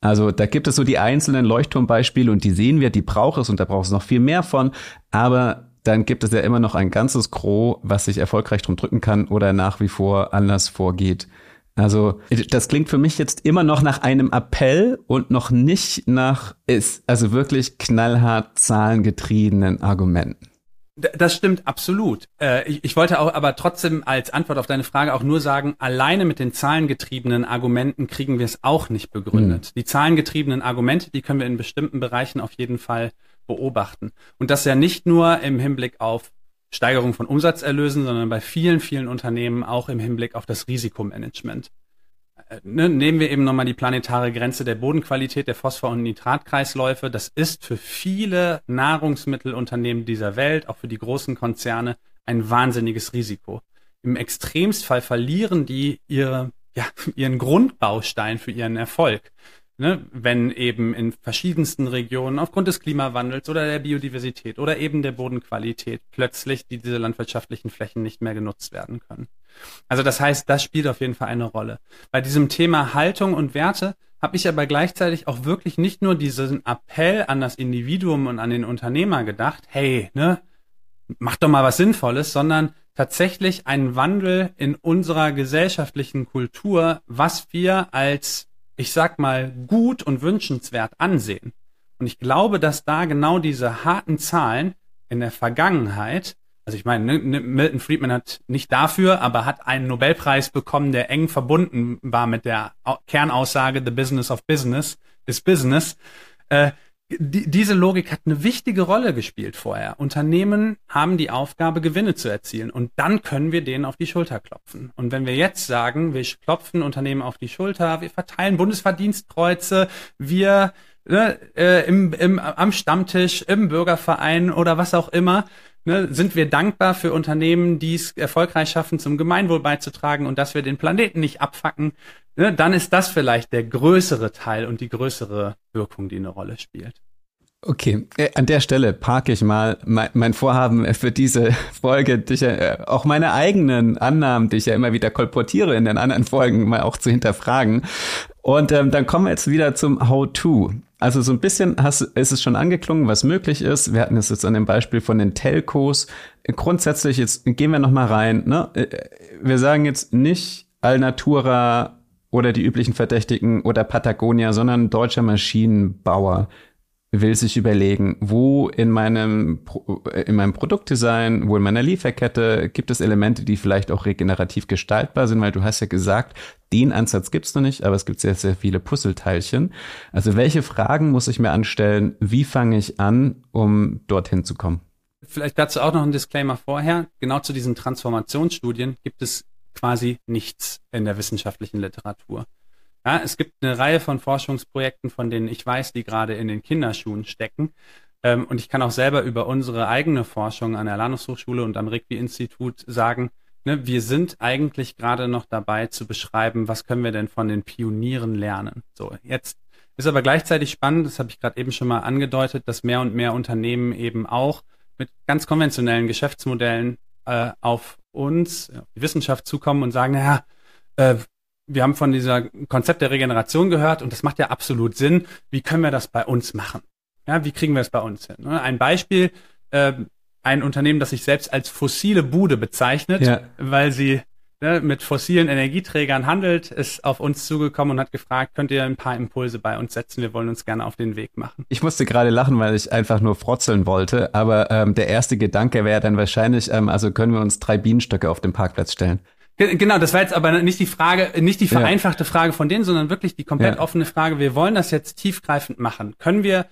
S2: Also da gibt es so die einzelnen Leuchtturmbeispiele und die sehen wir, die braucht es und da braucht es noch viel mehr von, aber dann gibt es ja immer noch ein ganzes Gros, was sich erfolgreich drum drücken kann oder nach wie vor anders vorgeht. Also das klingt für mich jetzt immer noch nach einem Appell und noch nicht nach ist also wirklich knallhart zahlengetriebenen Argumenten.
S1: Das stimmt absolut. Äh, ich, wollte auch aber trotzdem als Antwort auf deine Frage auch nur sagen, alleine mit den zahlengetriebenen Argumenten kriegen wir es auch nicht begründet. Mhm. Die zahlengetriebenen Argumente, die können wir in bestimmten Bereichen auf jeden Fall beobachten. Und das ja nicht nur im Hinblick auf Steigerung von Umsatzerlösen, sondern bei vielen, vielen Unternehmen auch im Hinblick auf das Risikomanagement. Ne, nehmen wir eben nochmal die planetare Grenze der Bodenqualität der Phosphor- und Nitratkreisläufe. Das ist für viele Nahrungsmittelunternehmen dieser Welt, auch für die großen Konzerne, ein wahnsinniges Risiko. Im Extremstfall verlieren die ihre, ja, ihren Grundbaustein für ihren Erfolg ne, wenn eben in verschiedensten Regionen aufgrund des Klimawandels oder der Biodiversität oder eben der Bodenqualität plötzlich diese landwirtschaftlichen Flächen nicht mehr genutzt werden können. Also das heißt, das spielt auf jeden Fall eine Rolle. Bei diesem Thema Haltung und Werte habe ich aber gleichzeitig auch wirklich nicht nur diesen Appell an das Individuum und an den Unternehmer gedacht, hey, ne, mach doch mal was Sinnvolles, sondern tatsächlich einen Wandel in unserer gesellschaftlichen Kultur, was wir als, ich sag mal, gut und wünschenswert ansehen. Und ich glaube, dass da genau diese harten Zahlen in der Vergangenheit, also ich meine, ne, ne, Milton Friedman hat nicht dafür, aber hat einen Nobelpreis bekommen, der eng verbunden war mit der Kernaussage The Business of Business is Business. Äh, die, diese Logik hat eine wichtige Rolle gespielt vorher. Unternehmen haben die Aufgabe, Gewinne zu erzielen und dann können wir denen auf die Schulter klopfen. Und wenn wir jetzt sagen, wir klopfen Unternehmen auf die Schulter, wir verteilen Bundesverdienstkreuze, wir ne, äh, im, im, am Stammtisch, im Bürgerverein oder was auch immer, ne, sind wir dankbar für Unternehmen, die es erfolgreich schaffen, zum Gemeinwohl beizutragen und dass wir den Planeten nicht abfacken, ne, dann ist das vielleicht der größere Teil und die größere Wirkung, die eine Rolle spielt.
S2: Okay, äh, an der Stelle parke ich mal mein, Vorhaben für diese Folge, die ich, äh, auch meine eigenen Annahmen, die ich ja immer wieder kolportiere in den anderen Folgen, mal auch zu hinterfragen. Und ähm, dann kommen wir jetzt wieder zum How-To. Also so ein bisschen hast, ist es schon angeklungen, was möglich ist. Wir hatten es jetzt an dem Beispiel von den Telcos. Grundsätzlich, jetzt gehen wir noch mal rein. Ne? Äh, wir sagen jetzt nicht Alnatura oder die üblichen Verdächtigen oder Patagonia, sondern deutscher Maschinenbauer will sich überlegen, wo in meinem, in meinem Produktdesign, wo in meiner Lieferkette gibt es Elemente, die vielleicht auch regenerativ gestaltbar sind, weil du hast ja gesagt, den Ansatz gibt's noch nicht, aber es gibt sehr, sehr viele Puzzleteilchen. Also welche Fragen muss ich mir anstellen? Wie fange ich an, um dorthin zu kommen?
S1: Vielleicht dazu auch noch ein Disclaimer vorher. Genau zu diesen Transformationsstudien gibt es quasi nichts in der wissenschaftlichen Literatur. Ja, es gibt eine Reihe von Forschungsprojekten, von denen ich weiß, die gerade in den Kinderschuhen stecken. Ähm, und ich kann auch selber über unsere eigene Forschung an der Lanus Hochschule und am Rigby-Institut sagen, ne, wir sind eigentlich gerade noch dabei zu beschreiben, was können wir denn von den Pionieren lernen. So, jetzt ist aber gleichzeitig spannend, das habe ich gerade eben schon mal angedeutet, dass mehr und mehr Unternehmen eben auch mit ganz konventionellen Geschäftsmodellen äh, auf uns, die Wissenschaft zukommen und sagen, naja, äh, wir haben von dieser Konzept der Regeneration gehört und das macht ja absolut Sinn. Wie können wir das bei uns machen? Ja, wie kriegen wir es bei uns hin? Ne? Ein Beispiel, äh, ein Unternehmen, das sich selbst als fossile Bude bezeichnet, ja. weil sie ne, mit fossilen Energieträgern handelt, ist auf uns zugekommen und hat gefragt, könnt ihr ein paar Impulse bei uns setzen? Wir wollen uns gerne auf den Weg machen.
S2: Ich musste gerade lachen, weil ich einfach nur frotzeln wollte, aber ähm, der erste Gedanke wäre dann wahrscheinlich, ähm, also können wir uns drei Bienenstöcke auf den Parkplatz stellen.
S1: Genau, das war jetzt aber nicht die Frage, nicht die vereinfachte ja. Frage von denen, sondern wirklich die komplett ja. offene Frage. Wir wollen das jetzt tiefgreifend machen. Können wir,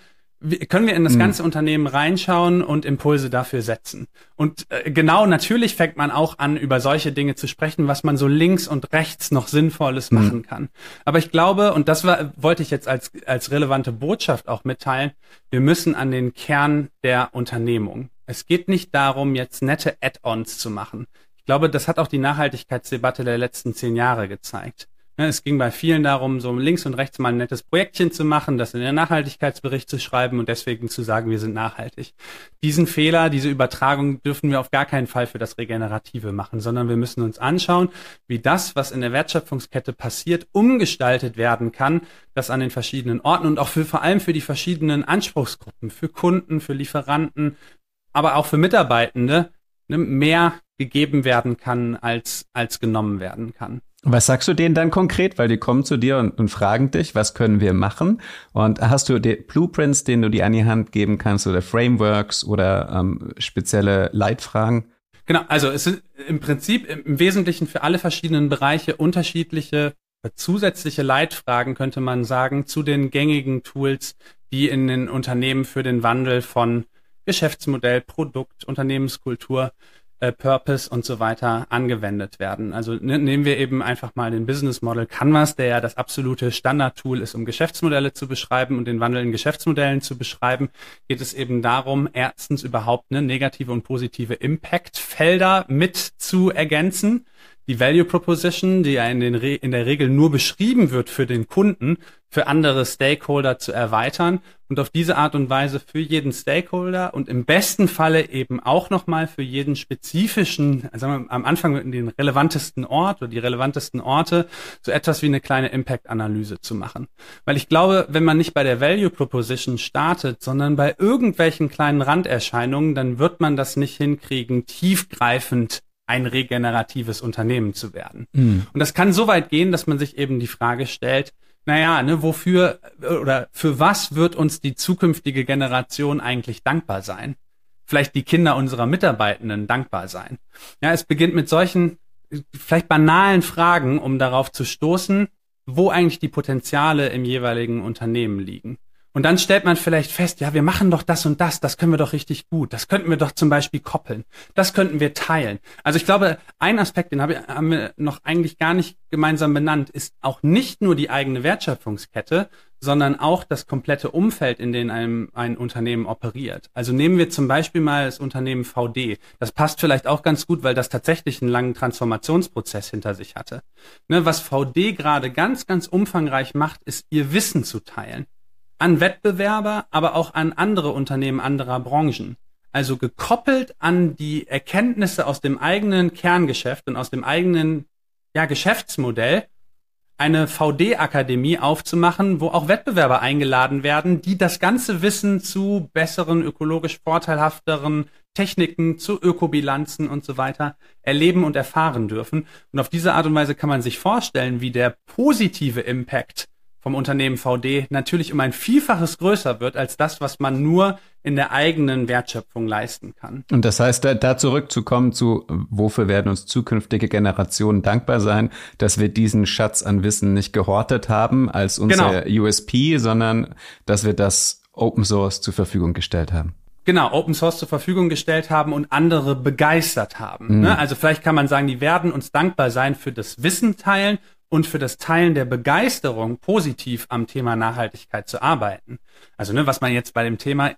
S1: können wir in das mhm. ganze Unternehmen reinschauen und Impulse dafür setzen? Und äh, genau, natürlich fängt man auch an, über solche Dinge zu sprechen, was man so links und rechts noch Sinnvolles mhm. machen kann. Aber ich glaube, und das war, wollte ich jetzt als, als relevante Botschaft auch mitteilen, wir müssen an den Kern der Unternehmung. Es geht nicht darum, jetzt nette Add-ons zu machen glaube, das hat auch die Nachhaltigkeitsdebatte der letzten zehn Jahre gezeigt. Ne, es ging bei vielen darum, so links und rechts mal ein nettes Projektchen zu machen, das in den Nachhaltigkeitsbericht zu schreiben und deswegen zu sagen, wir sind nachhaltig. Diesen Fehler, diese Übertragung dürfen wir auf gar keinen Fall für das Regenerative machen, sondern wir müssen uns anschauen, wie das, was in der Wertschöpfungskette passiert, umgestaltet werden kann, das an den verschiedenen Orten und auch für vor allem für die verschiedenen Anspruchsgruppen, für Kunden, für Lieferanten, aber auch für Mitarbeitende ne, mehr gegeben werden kann, als, als genommen werden kann.
S2: Was sagst du denen dann konkret? Weil die kommen zu dir und, und fragen dich, was können wir machen? Und hast du die Blueprints, denen du die an die Hand geben kannst oder Frameworks oder ähm, spezielle Leitfragen?
S1: Genau, also es sind im Prinzip im Wesentlichen für alle verschiedenen Bereiche unterschiedliche zusätzliche Leitfragen, könnte man sagen, zu den gängigen Tools, die in den Unternehmen für den Wandel von Geschäftsmodell, Produkt, Unternehmenskultur, äh, Purpose und so weiter angewendet werden. Also ne, nehmen wir eben einfach mal den Business Model Canvas, der ja das absolute Standardtool ist, um Geschäftsmodelle zu beschreiben und den Wandel in Geschäftsmodellen zu beschreiben, geht es eben darum, erstens überhaupt ne, negative und positive Impact-Felder mit zu ergänzen die Value Proposition, die ja in, den Re in der Regel nur beschrieben wird für den Kunden, für andere Stakeholder zu erweitern und auf diese Art und Weise für jeden Stakeholder und im besten Falle eben auch nochmal für jeden spezifischen, also am Anfang den relevantesten Ort oder die relevantesten Orte, so etwas wie eine kleine Impact-Analyse zu machen. Weil ich glaube, wenn man nicht bei der Value Proposition startet, sondern bei irgendwelchen kleinen Randerscheinungen, dann wird man das nicht hinkriegen, tiefgreifend ein regeneratives Unternehmen zu werden. Mhm. Und das kann so weit gehen, dass man sich eben die Frage stellt, naja, ne, wofür oder für was wird uns die zukünftige Generation eigentlich dankbar sein? Vielleicht die Kinder unserer Mitarbeitenden dankbar sein. Ja, es beginnt mit solchen vielleicht banalen Fragen, um darauf zu stoßen, wo eigentlich die Potenziale im jeweiligen Unternehmen liegen. Und dann stellt man vielleicht fest, ja, wir machen doch das und das, das können wir doch richtig gut. Das könnten wir doch zum Beispiel koppeln. Das könnten wir teilen. Also ich glaube, ein Aspekt, den haben wir noch eigentlich gar nicht gemeinsam benannt, ist auch nicht nur die eigene Wertschöpfungskette, sondern auch das komplette Umfeld, in dem ein, ein Unternehmen operiert. Also nehmen wir zum Beispiel mal das Unternehmen VD. Das passt vielleicht auch ganz gut, weil das tatsächlich einen langen Transformationsprozess hinter sich hatte. Ne, was VD gerade ganz, ganz umfangreich macht, ist ihr Wissen zu teilen an Wettbewerber, aber auch an andere Unternehmen anderer Branchen. Also gekoppelt an die Erkenntnisse aus dem eigenen Kerngeschäft und aus dem eigenen ja, Geschäftsmodell eine VD-Akademie aufzumachen, wo auch Wettbewerber eingeladen werden, die das ganze Wissen zu besseren, ökologisch vorteilhafteren Techniken, zu Ökobilanzen und so weiter erleben und erfahren dürfen. Und auf diese Art und Weise kann man sich vorstellen, wie der positive Impact vom Unternehmen VD natürlich um ein Vielfaches größer wird als das, was man nur in der eigenen Wertschöpfung leisten kann.
S2: Und das heißt, da, da zurückzukommen zu, wofür werden uns zukünftige Generationen dankbar sein, dass wir diesen Schatz an Wissen nicht gehortet haben als unser genau. USP, sondern dass wir das Open Source zur Verfügung gestellt haben.
S1: Genau, Open Source zur Verfügung gestellt haben und andere begeistert haben. Mhm. Ne? Also vielleicht kann man sagen, die werden uns dankbar sein für das Wissen teilen und für das Teilen der Begeisterung positiv am Thema Nachhaltigkeit zu arbeiten. Also ne, was man jetzt bei dem Thema,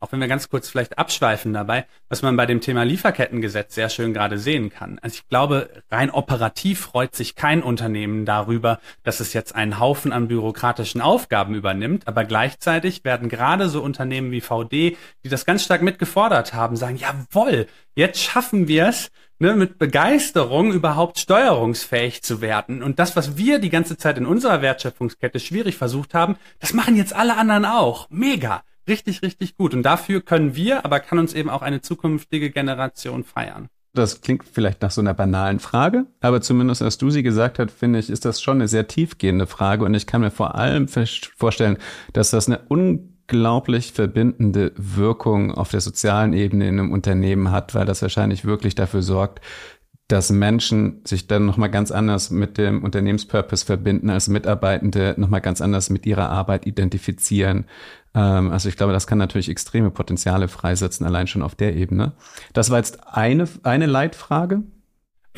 S1: auch wenn wir ganz kurz vielleicht abschweifen dabei, was man bei dem Thema Lieferkettengesetz sehr schön gerade sehen kann. Also ich glaube, rein operativ freut sich kein Unternehmen darüber, dass es jetzt einen Haufen an bürokratischen Aufgaben übernimmt, aber gleichzeitig werden gerade so Unternehmen wie VD, die das ganz stark mitgefordert haben, sagen, jawohl, jetzt schaffen wir es, ne, mit Begeisterung überhaupt steuerungsfähig zu werden. Und das, was wir die ganze Zeit in unserer Wertschöpfungskette schwierig versucht haben, das machen jetzt alle anderen auch. Mega. Richtig, richtig gut. Und dafür können wir, aber kann uns eben auch eine zukünftige Generation feiern.
S2: Das klingt vielleicht nach so einer banalen Frage, aber zumindest als du sie gesagt hast, finde ich, ist das schon eine sehr tiefgehende Frage und ich kann mir vor allem vorstellen, dass das eine un unglaublich verbindende Wirkung auf der sozialen Ebene in einem Unternehmen hat, weil das wahrscheinlich wirklich dafür sorgt, dass Menschen sich dann nochmal ganz anders mit dem Unternehmenspurpose verbinden, als Mitarbeitende nochmal ganz anders mit ihrer Arbeit identifizieren. Ähm, also ich glaube, das kann natürlich extreme Potenziale freisetzen, allein schon auf der Ebene. Das war jetzt eine, eine Leitfrage.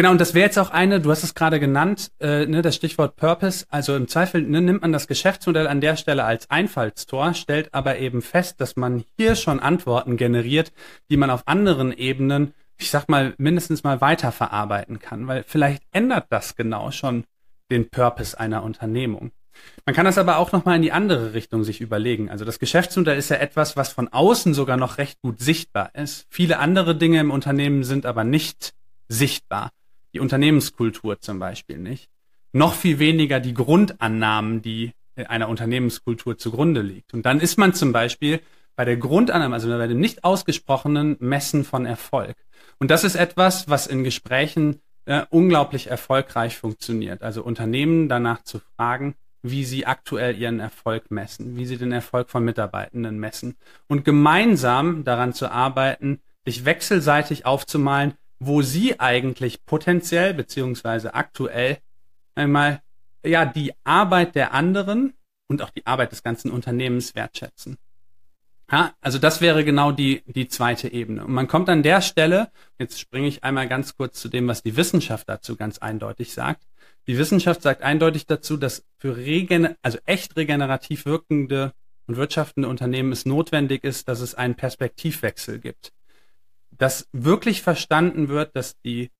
S1: Genau, und das wäre jetzt auch eine, du hast es gerade genannt, äh, ne, das Stichwort Purpose. Also im Zweifel ne, nimmt man das Geschäftsmodell an der Stelle als Einfallstor, stellt aber eben fest, dass man hier schon Antworten generiert, die man auf anderen Ebenen, ich sag mal, mindestens mal weiterverarbeiten kann, weil vielleicht ändert das genau schon den Purpose einer Unternehmung. Man kann das aber auch nochmal in die andere Richtung sich überlegen. Also das Geschäftsmodell ist ja etwas, was von außen sogar noch recht gut sichtbar ist. Viele andere Dinge im Unternehmen sind aber nicht sichtbar die Unternehmenskultur zum Beispiel nicht. Noch viel weniger die Grundannahmen, die einer Unternehmenskultur zugrunde liegt. Und dann ist man zum Beispiel bei der Grundannahme, also bei dem nicht ausgesprochenen Messen von Erfolg. Und das ist etwas, was in Gesprächen äh, unglaublich erfolgreich funktioniert. Also Unternehmen danach zu fragen, wie sie aktuell ihren Erfolg messen, wie sie den Erfolg von Mitarbeitenden messen und gemeinsam daran zu arbeiten, sich wechselseitig aufzumalen, wo sie eigentlich potenziell beziehungsweise aktuell einmal ja die Arbeit der anderen und auch die Arbeit des ganzen Unternehmens wertschätzen. Ja, also das wäre genau die, die zweite Ebene. Und man kommt an der Stelle, jetzt springe ich einmal ganz kurz zu dem, was die Wissenschaft dazu ganz eindeutig sagt. Die Wissenschaft sagt eindeutig dazu, dass für regen also echt regenerativ wirkende und wirtschaftende Unternehmen es notwendig ist, dass es einen Perspektivwechsel gibt dass wirklich verstanden wird, dass die,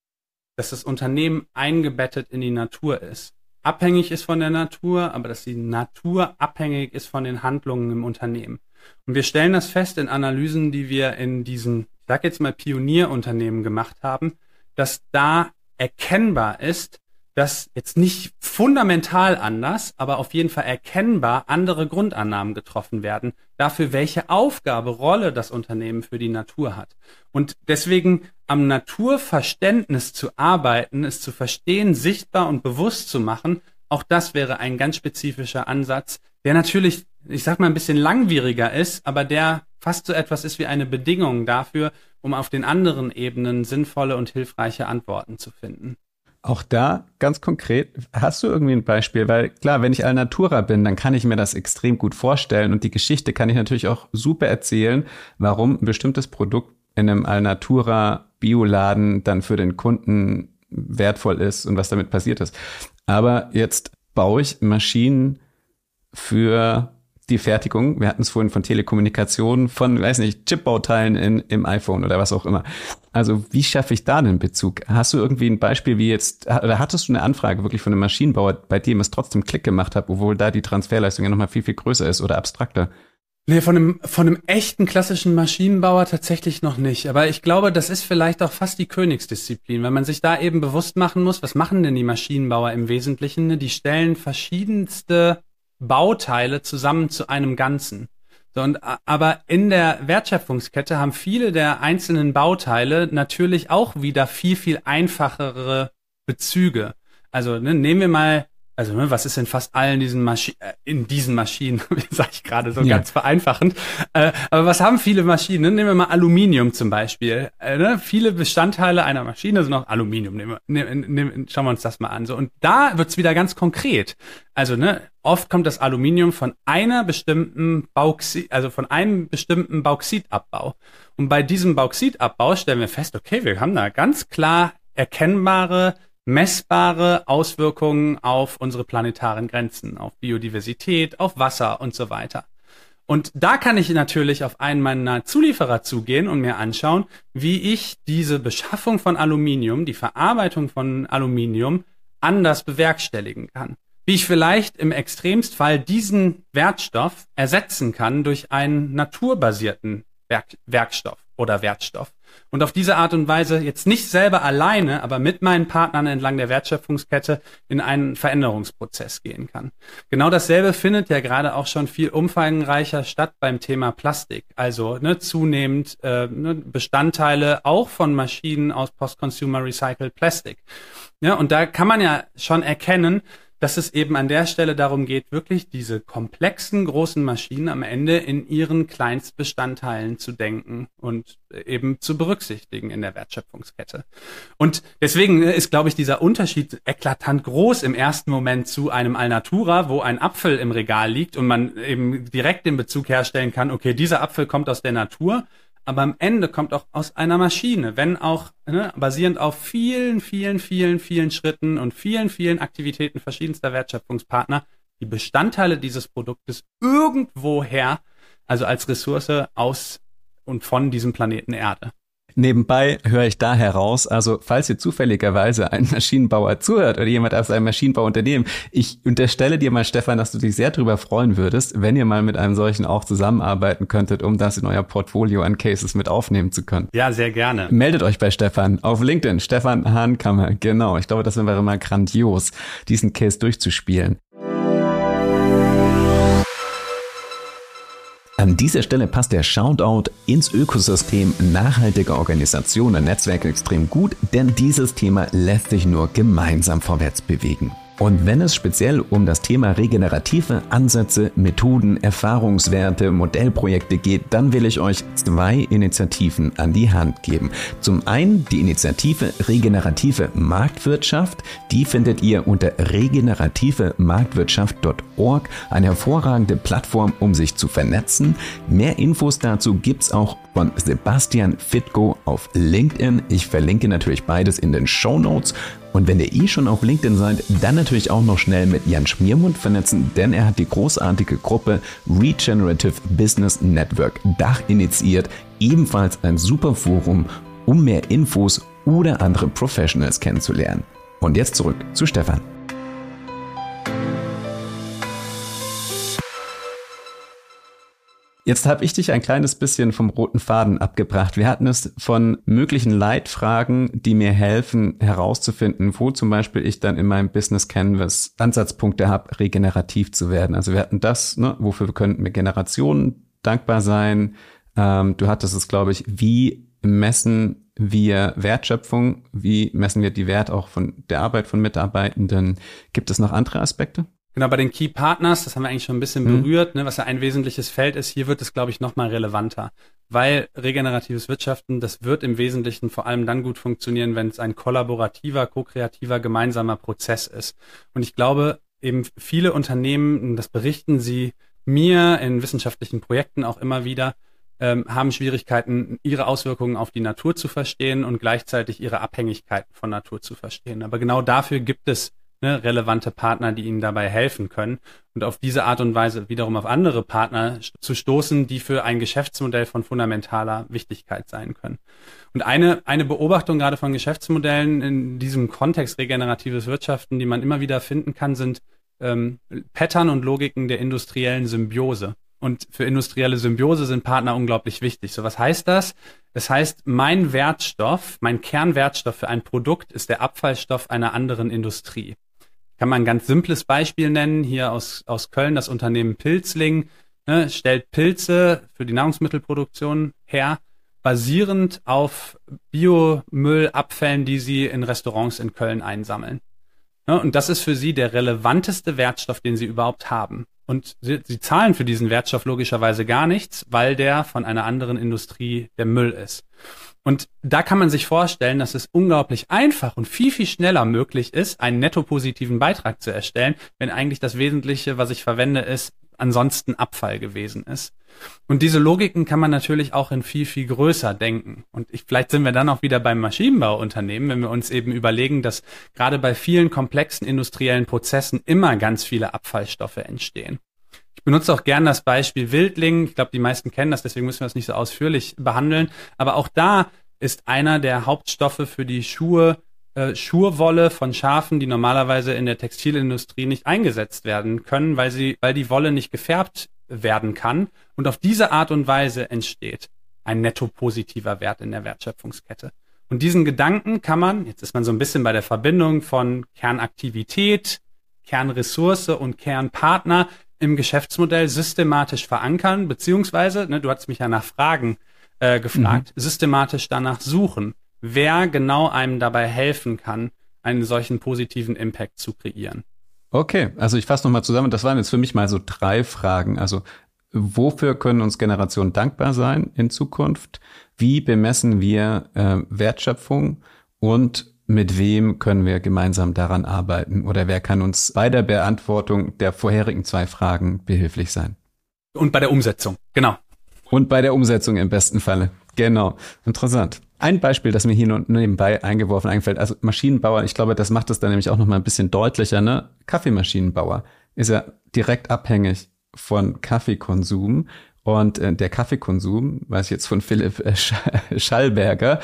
S1: dass das Unternehmen eingebettet in die Natur ist. Abhängig ist von der Natur, aber dass die Natur abhängig ist von den Handlungen im Unternehmen. Und wir stellen das fest in Analysen, die wir in diesen, ich sag jetzt mal Pionierunternehmen gemacht haben, dass da erkennbar ist, dass jetzt nicht fundamental anders, aber auf jeden Fall erkennbar andere Grundannahmen getroffen werden dafür, welche Aufgabe, Rolle das Unternehmen für die Natur hat. Und deswegen am Naturverständnis zu arbeiten, es zu verstehen, sichtbar und bewusst zu machen, auch das wäre ein ganz spezifischer Ansatz, der natürlich, ich sag mal, ein bisschen langwieriger ist, aber der fast so etwas ist wie eine Bedingung dafür, um auf den anderen Ebenen sinnvolle und hilfreiche Antworten zu finden.
S2: Auch da ganz konkret, hast du irgendwie ein Beispiel? Weil klar, wenn ich Alnatura bin, dann kann ich mir das extrem gut vorstellen und die Geschichte kann ich natürlich auch super erzählen, warum ein bestimmtes Produkt in einem Alnatura Bioladen dann für den Kunden wertvoll ist und was damit passiert ist. Aber jetzt baue ich Maschinen für die Fertigung, wir hatten es vorhin von Telekommunikation, von, weiß nicht, Chipbauteilen in, im iPhone oder was auch immer. Also wie schaffe ich da einen Bezug? Hast du irgendwie ein Beispiel, wie jetzt, oder hattest du eine Anfrage wirklich von einem Maschinenbauer, bei dem es trotzdem Klick gemacht hat, obwohl da die Transferleistung ja nochmal viel, viel größer ist oder abstrakter?
S1: Nee, von einem, von einem echten klassischen Maschinenbauer tatsächlich noch nicht. Aber ich glaube, das ist vielleicht auch fast die Königsdisziplin, weil man sich da eben bewusst machen muss, was machen denn die Maschinenbauer im Wesentlichen? Die stellen verschiedenste Bauteile zusammen zu einem Ganzen. So, und, aber in der Wertschöpfungskette haben viele der einzelnen Bauteile natürlich auch wieder viel, viel einfachere Bezüge. Also ne, nehmen wir mal also ne, was ist in fast allen diesen Maschinen, äh, in diesen Maschinen, sage ich gerade so ja. ganz vereinfachend, äh, aber was haben viele Maschinen? Nehmen wir mal Aluminium zum Beispiel. Äh, ne? Viele Bestandteile einer Maschine sind auch Aluminium. Nehmen wir, nehmen, nehmen, schauen wir uns das mal an. So Und da wird's wieder ganz konkret. Also ne, oft kommt das Aluminium von einer bestimmten Bauxit, also von einem bestimmten Bauxitabbau. Und bei diesem Bauxitabbau stellen wir fest, okay, wir haben da ganz klar erkennbare messbare Auswirkungen auf unsere planetaren Grenzen, auf Biodiversität, auf Wasser und so weiter. Und da kann ich natürlich auf einen meiner Zulieferer zugehen und mir anschauen, wie ich diese Beschaffung von Aluminium, die Verarbeitung von Aluminium anders bewerkstelligen kann. Wie ich vielleicht im Extremstfall diesen Wertstoff ersetzen kann durch einen naturbasierten Werk Werkstoff oder Wertstoff und auf diese Art und Weise jetzt nicht selber alleine, aber mit meinen Partnern entlang der Wertschöpfungskette in einen Veränderungsprozess gehen kann. Genau dasselbe findet ja gerade auch schon viel umfangreicher statt beim Thema Plastik. Also ne, zunehmend äh, ne, Bestandteile auch von Maschinen aus Post-Consumer Recycled Plastic. Ja, und da kann man ja schon erkennen, dass es eben an der Stelle darum geht, wirklich diese komplexen großen Maschinen am Ende in ihren Kleinstbestandteilen zu denken und eben zu berücksichtigen in der Wertschöpfungskette. Und deswegen ist, glaube ich, dieser Unterschied eklatant groß im ersten Moment zu einem Alnatura, wo ein Apfel im Regal liegt und man eben direkt den Bezug herstellen kann, okay, dieser Apfel kommt aus der Natur aber am Ende kommt auch aus einer Maschine, wenn auch ne, basierend auf vielen, vielen, vielen, vielen Schritten und vielen, vielen Aktivitäten verschiedenster Wertschöpfungspartner die Bestandteile dieses Produktes irgendwoher, also als Ressource aus und von diesem Planeten Erde.
S2: Nebenbei höre ich da heraus, also falls ihr zufälligerweise ein Maschinenbauer zuhört oder jemand aus einem Maschinenbauunternehmen, ich unterstelle dir mal, Stefan, dass du dich sehr darüber freuen würdest, wenn ihr mal mit einem solchen auch zusammenarbeiten könntet, um das in euer Portfolio an Cases mit aufnehmen zu können.
S1: Ja, sehr gerne.
S2: Meldet euch bei Stefan auf LinkedIn, Stefan Hahnkammer, genau. Ich glaube, das wäre mal grandios, diesen Case durchzuspielen. An dieser Stelle passt der Shoutout ins Ökosystem nachhaltiger Organisationen Netzwerke extrem gut, denn dieses Thema lässt sich nur gemeinsam vorwärts bewegen. Und wenn es speziell um das Thema regenerative Ansätze, Methoden, Erfahrungswerte, Modellprojekte geht, dann will ich euch zwei Initiativen an die Hand geben. Zum einen die Initiative Regenerative Marktwirtschaft. Die findet ihr unter regenerative-marktwirtschaft.org. Eine hervorragende Plattform, um sich zu vernetzen. Mehr Infos dazu gibt's auch von Sebastian Fitko auf LinkedIn. Ich verlinke natürlich beides in den Show Notes. Und wenn ihr eh schon auf LinkedIn seid, dann natürlich auch noch schnell mit Jan Schmiermund vernetzen, denn er hat die großartige Gruppe Regenerative Business Network Dach initiiert, ebenfalls ein super Forum, um mehr Infos oder andere Professionals kennenzulernen. Und jetzt zurück zu Stefan. Jetzt habe ich dich ein kleines bisschen vom roten Faden abgebracht. Wir hatten es von möglichen Leitfragen, die mir helfen herauszufinden, wo zum Beispiel ich dann in meinem Business Canvas Ansatzpunkte habe, regenerativ zu werden. Also wir hatten das, ne, wofür könnten wir Generationen dankbar sein. Ähm, du hattest es, glaube ich, wie messen wir Wertschöpfung, wie messen wir die Wert auch von der Arbeit von Mitarbeitenden. Gibt es noch andere Aspekte?
S1: Genau, bei den Key Partners, das haben wir eigentlich schon ein bisschen mhm. berührt, ne, was ja ein wesentliches Feld ist, hier wird es, glaube ich, nochmal relevanter. Weil regeneratives Wirtschaften, das wird im Wesentlichen vor allem dann gut funktionieren, wenn es ein kollaborativer, ko-kreativer, gemeinsamer Prozess ist. Und ich glaube, eben viele Unternehmen, das berichten sie mir in wissenschaftlichen Projekten auch immer wieder, ähm, haben Schwierigkeiten, ihre Auswirkungen auf die Natur zu verstehen und gleichzeitig ihre Abhängigkeiten von Natur zu verstehen. Aber genau dafür gibt es ne, relevante Partner, die ihnen dabei helfen können und auf diese Art und Weise wiederum auf andere Partner zu stoßen, die für ein Geschäftsmodell von fundamentaler Wichtigkeit sein können. Und eine, eine Beobachtung gerade von Geschäftsmodellen in diesem Kontext regeneratives Wirtschaften, die man immer wieder finden kann, sind ähm, Pattern und Logiken der industriellen Symbiose. Und für industrielle Symbiose sind Partner unglaublich wichtig. So was heißt das? Das heißt, mein Wertstoff, mein Kernwertstoff für ein Produkt ist der Abfallstoff einer anderen Industrie kann man ein ganz simples Beispiel nennen. Hier aus, aus Köln das Unternehmen Pilzling ne, stellt Pilze für die Nahrungsmittelproduktion her, basierend auf Biomüllabfällen, die sie in Restaurants in Köln einsammeln. Ne, und das ist für sie der relevanteste Wertstoff, den sie überhaupt haben. Und sie, sie zahlen für diesen Wertstoff logischerweise gar nichts, weil der von einer anderen Industrie der Müll ist. Und da kann man sich vorstellen, dass es unglaublich einfach und viel, viel schneller möglich ist, einen netto positiven Beitrag zu erstellen, wenn eigentlich das Wesentliche, was ich verwende, ist, ansonsten Abfall gewesen ist. Und diese Logiken kann man natürlich auch in viel, viel größer denken. Und ich, vielleicht sind wir dann auch wieder beim Maschinenbauunternehmen, wenn wir uns eben überlegen, dass gerade bei vielen komplexen industriellen Prozessen immer ganz viele Abfallstoffe entstehen. Ich benutze auch gern das Beispiel Wildling. Ich glaube, die meisten kennen das, deswegen müssen wir das nicht so ausführlich behandeln. Aber auch da ist einer der Hauptstoffe für die Schuhe äh, Schurwolle von Schafen, die normalerweise in der Textilindustrie nicht eingesetzt werden können, weil sie, weil die Wolle nicht gefärbt werden kann. Und auf diese Art und Weise entsteht ein netto positiver Wert in der Wertschöpfungskette. Und diesen Gedanken kann man, jetzt ist man so ein bisschen bei der Verbindung von Kernaktivität, Kernressource und Kernpartner, im Geschäftsmodell systematisch verankern, beziehungsweise, ne, du hast mich ja nach Fragen äh, gefragt, mhm. systematisch danach suchen, wer genau einem dabei helfen kann, einen solchen positiven Impact zu kreieren.
S2: Okay, also ich fasse nochmal zusammen. Das waren jetzt für mich mal so drei Fragen. Also wofür können uns Generationen dankbar sein in Zukunft? Wie bemessen wir äh, Wertschöpfung? Und mit wem können wir gemeinsam daran arbeiten oder wer kann uns bei der Beantwortung der vorherigen zwei Fragen behilflich sein?
S1: Und bei der Umsetzung, genau.
S2: Und bei der Umsetzung im besten Falle. Genau. Interessant. Ein Beispiel, das mir hier nur nebenbei eingeworfen eingefällt, also Maschinenbauer, ich glaube, das macht es dann nämlich auch nochmal ein bisschen deutlicher, ne? Kaffeemaschinenbauer ist ja direkt abhängig von Kaffeekonsum und äh, der Kaffeekonsum, weiß ich jetzt von Philipp äh, Schallberger,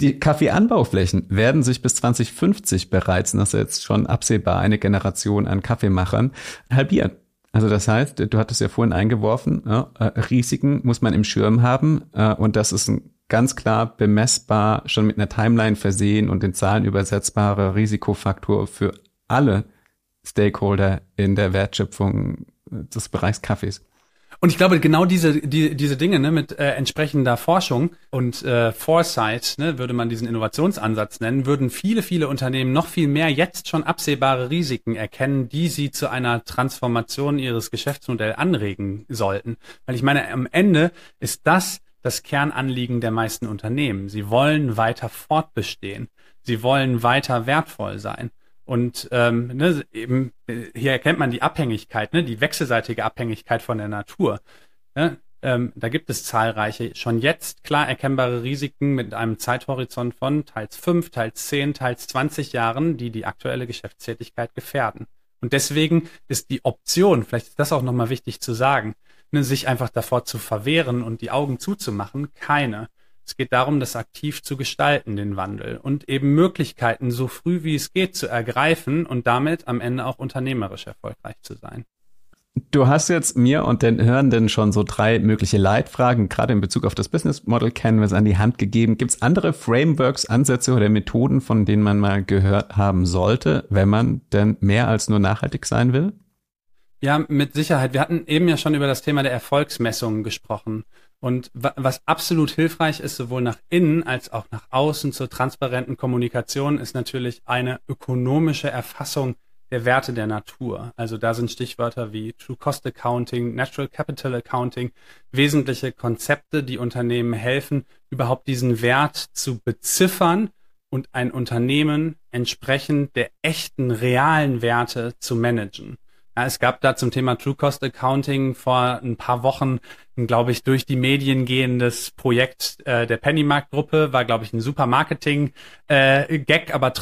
S2: die Kaffeeanbauflächen werden sich bis 2050 bereits, das ist jetzt schon absehbar, eine Generation an Kaffeemachern halbieren. Also das heißt, du hattest ja vorhin eingeworfen, ja, äh, Risiken muss man im Schirm haben äh, und das ist ein ganz klar bemessbar, schon mit einer Timeline versehen und in Zahlen übersetzbarer Risikofaktor für alle Stakeholder in der Wertschöpfung des Bereichs Kaffees.
S1: Und ich glaube, genau diese, die, diese Dinge ne, mit äh, entsprechender Forschung und äh, Foresight, ne, würde man diesen Innovationsansatz nennen, würden viele, viele Unternehmen noch viel mehr jetzt schon absehbare Risiken erkennen, die sie zu einer Transformation ihres Geschäftsmodells anregen sollten. Weil ich meine, am Ende ist das das Kernanliegen der meisten Unternehmen. Sie wollen weiter fortbestehen. Sie wollen weiter wertvoll sein. Und ähm, ne, eben hier erkennt man die Abhängigkeit, ne, die wechselseitige Abhängigkeit von der Natur. Ne? Ähm, da gibt es zahlreiche, schon jetzt klar erkennbare Risiken mit einem Zeithorizont von teils fünf, teils zehn, teils zwanzig Jahren, die die aktuelle Geschäftstätigkeit gefährden. Und deswegen ist die Option, vielleicht ist das auch nochmal wichtig zu sagen, ne, sich einfach davor zu verwehren und die Augen zuzumachen, keine. Es geht darum, das aktiv zu gestalten, den Wandel und eben Möglichkeiten so früh wie es geht zu ergreifen und damit am Ende auch unternehmerisch erfolgreich zu sein.
S2: Du hast jetzt mir und den Hörenden schon so drei mögliche Leitfragen, gerade in Bezug auf das Business Model Canvas, an die Hand gegeben. Gibt es andere Frameworks, Ansätze oder Methoden, von denen man mal gehört haben sollte, wenn man denn mehr als nur nachhaltig sein will?
S1: Ja, mit Sicherheit. Wir hatten eben ja schon über das Thema der Erfolgsmessungen gesprochen. Und was absolut hilfreich ist, sowohl nach innen als auch nach außen zur transparenten Kommunikation, ist natürlich eine ökonomische Erfassung der Werte der Natur. Also da sind Stichwörter wie True Cost Accounting, Natural Capital Accounting, wesentliche Konzepte, die Unternehmen helfen, überhaupt diesen Wert zu beziffern und ein Unternehmen entsprechend der echten, realen Werte zu managen. Es gab da zum Thema True Cost Accounting vor ein paar Wochen, glaube ich, durch die Medien gehendes Projekt äh, der Pennymark-Gruppe, war, glaube ich, ein super Marketing-Gag, äh, aber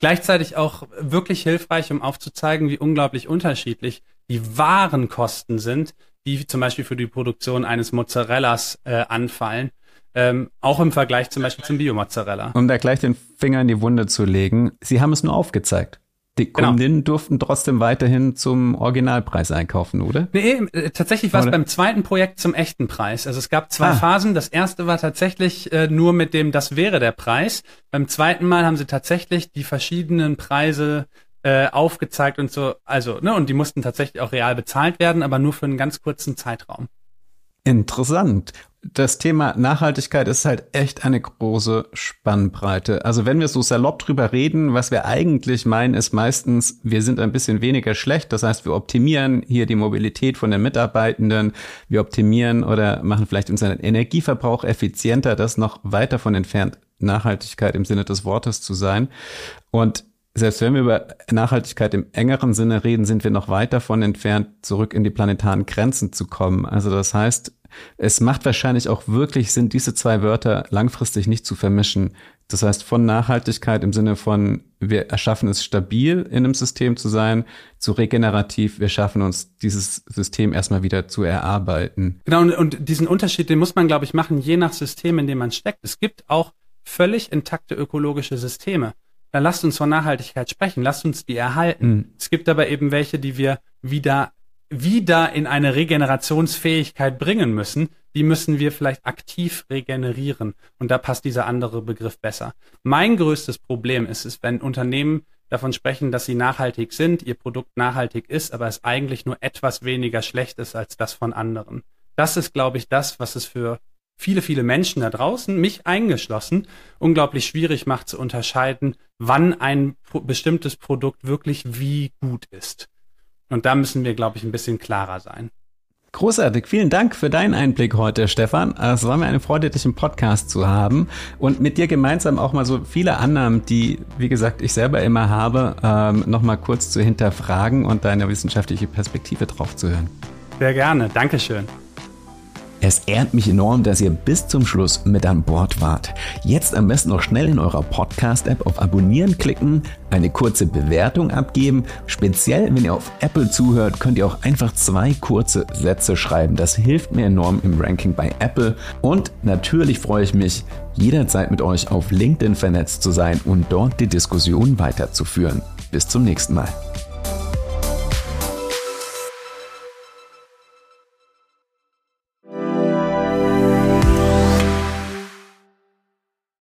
S1: gleichzeitig auch wirklich hilfreich, um aufzuzeigen, wie unglaublich unterschiedlich die wahren Kosten sind, die zum Beispiel für die Produktion eines Mozzarellas äh, anfallen. Ähm, auch im Vergleich zum Beispiel zum Biomozzarella.
S2: Um da gleich den Finger in die Wunde zu legen, Sie haben es nur aufgezeigt. Die genau. Kundinnen durften trotzdem weiterhin zum Originalpreis einkaufen, oder?
S1: Nee, äh, tatsächlich war es beim zweiten Projekt zum echten Preis. Also es gab zwei ah. Phasen. Das erste war tatsächlich äh, nur mit dem, das wäre der Preis. Beim zweiten Mal haben sie tatsächlich die verschiedenen Preise äh, aufgezeigt und so, also, ne, und die mussten tatsächlich auch real bezahlt werden, aber nur für einen ganz kurzen Zeitraum.
S2: Interessant das Thema Nachhaltigkeit ist halt echt eine große Spannbreite. Also wenn wir so salopp drüber reden, was wir eigentlich meinen, ist meistens, wir sind ein bisschen weniger schlecht. Das heißt, wir optimieren hier die Mobilität von den Mitarbeitenden. Wir optimieren oder machen vielleicht unseren Energieverbrauch effizienter. Das noch weiter von entfernt, Nachhaltigkeit im Sinne des Wortes zu sein. Und selbst wenn wir über Nachhaltigkeit im engeren Sinne reden, sind wir noch weit davon entfernt, zurück in die planetaren Grenzen zu kommen. Also das heißt, es macht wahrscheinlich auch wirklich Sinn, diese zwei Wörter langfristig nicht zu vermischen. Das heißt, von Nachhaltigkeit im Sinne von, wir erschaffen es stabil in einem System zu sein, zu regenerativ, wir schaffen uns dieses System erstmal wieder zu erarbeiten.
S1: Genau, und, und diesen Unterschied, den muss man, glaube ich, machen, je nach System, in dem man steckt. Es gibt auch völlig intakte ökologische Systeme. Dann lasst uns von Nachhaltigkeit sprechen, lasst uns die erhalten. Mhm. Es gibt aber eben welche, die wir wieder wieder in eine Regenerationsfähigkeit bringen müssen, die müssen wir vielleicht aktiv regenerieren. Und da passt dieser andere Begriff besser. Mein größtes Problem ist es, wenn Unternehmen davon sprechen, dass sie nachhaltig sind, ihr Produkt nachhaltig ist, aber es eigentlich nur etwas weniger schlecht ist als das von anderen. Das ist, glaube ich, das, was es für viele, viele Menschen da draußen, mich eingeschlossen, unglaublich schwierig macht zu unterscheiden, wann ein bestimmtes Produkt wirklich wie gut ist. Und da müssen wir, glaube ich, ein bisschen klarer sein.
S2: Großartig. Vielen Dank für deinen Einblick heute, Stefan. Es war mir eine Freude, dich im Podcast zu haben und mit dir gemeinsam auch mal so viele Annahmen, die, wie gesagt, ich selber immer habe, ähm, nochmal kurz zu hinterfragen und deine wissenschaftliche Perspektive drauf zu hören.
S1: Sehr gerne. Dankeschön.
S2: Es ehrt mich enorm, dass ihr bis zum Schluss mit an Bord wart. Jetzt am besten noch schnell in eurer Podcast-App auf Abonnieren klicken, eine kurze Bewertung abgeben. Speziell, wenn ihr auf Apple zuhört, könnt ihr auch einfach zwei kurze Sätze schreiben. Das hilft mir enorm im Ranking bei Apple. Und natürlich freue ich mich, jederzeit mit euch auf LinkedIn vernetzt zu sein und dort die Diskussion weiterzuführen. Bis zum nächsten Mal.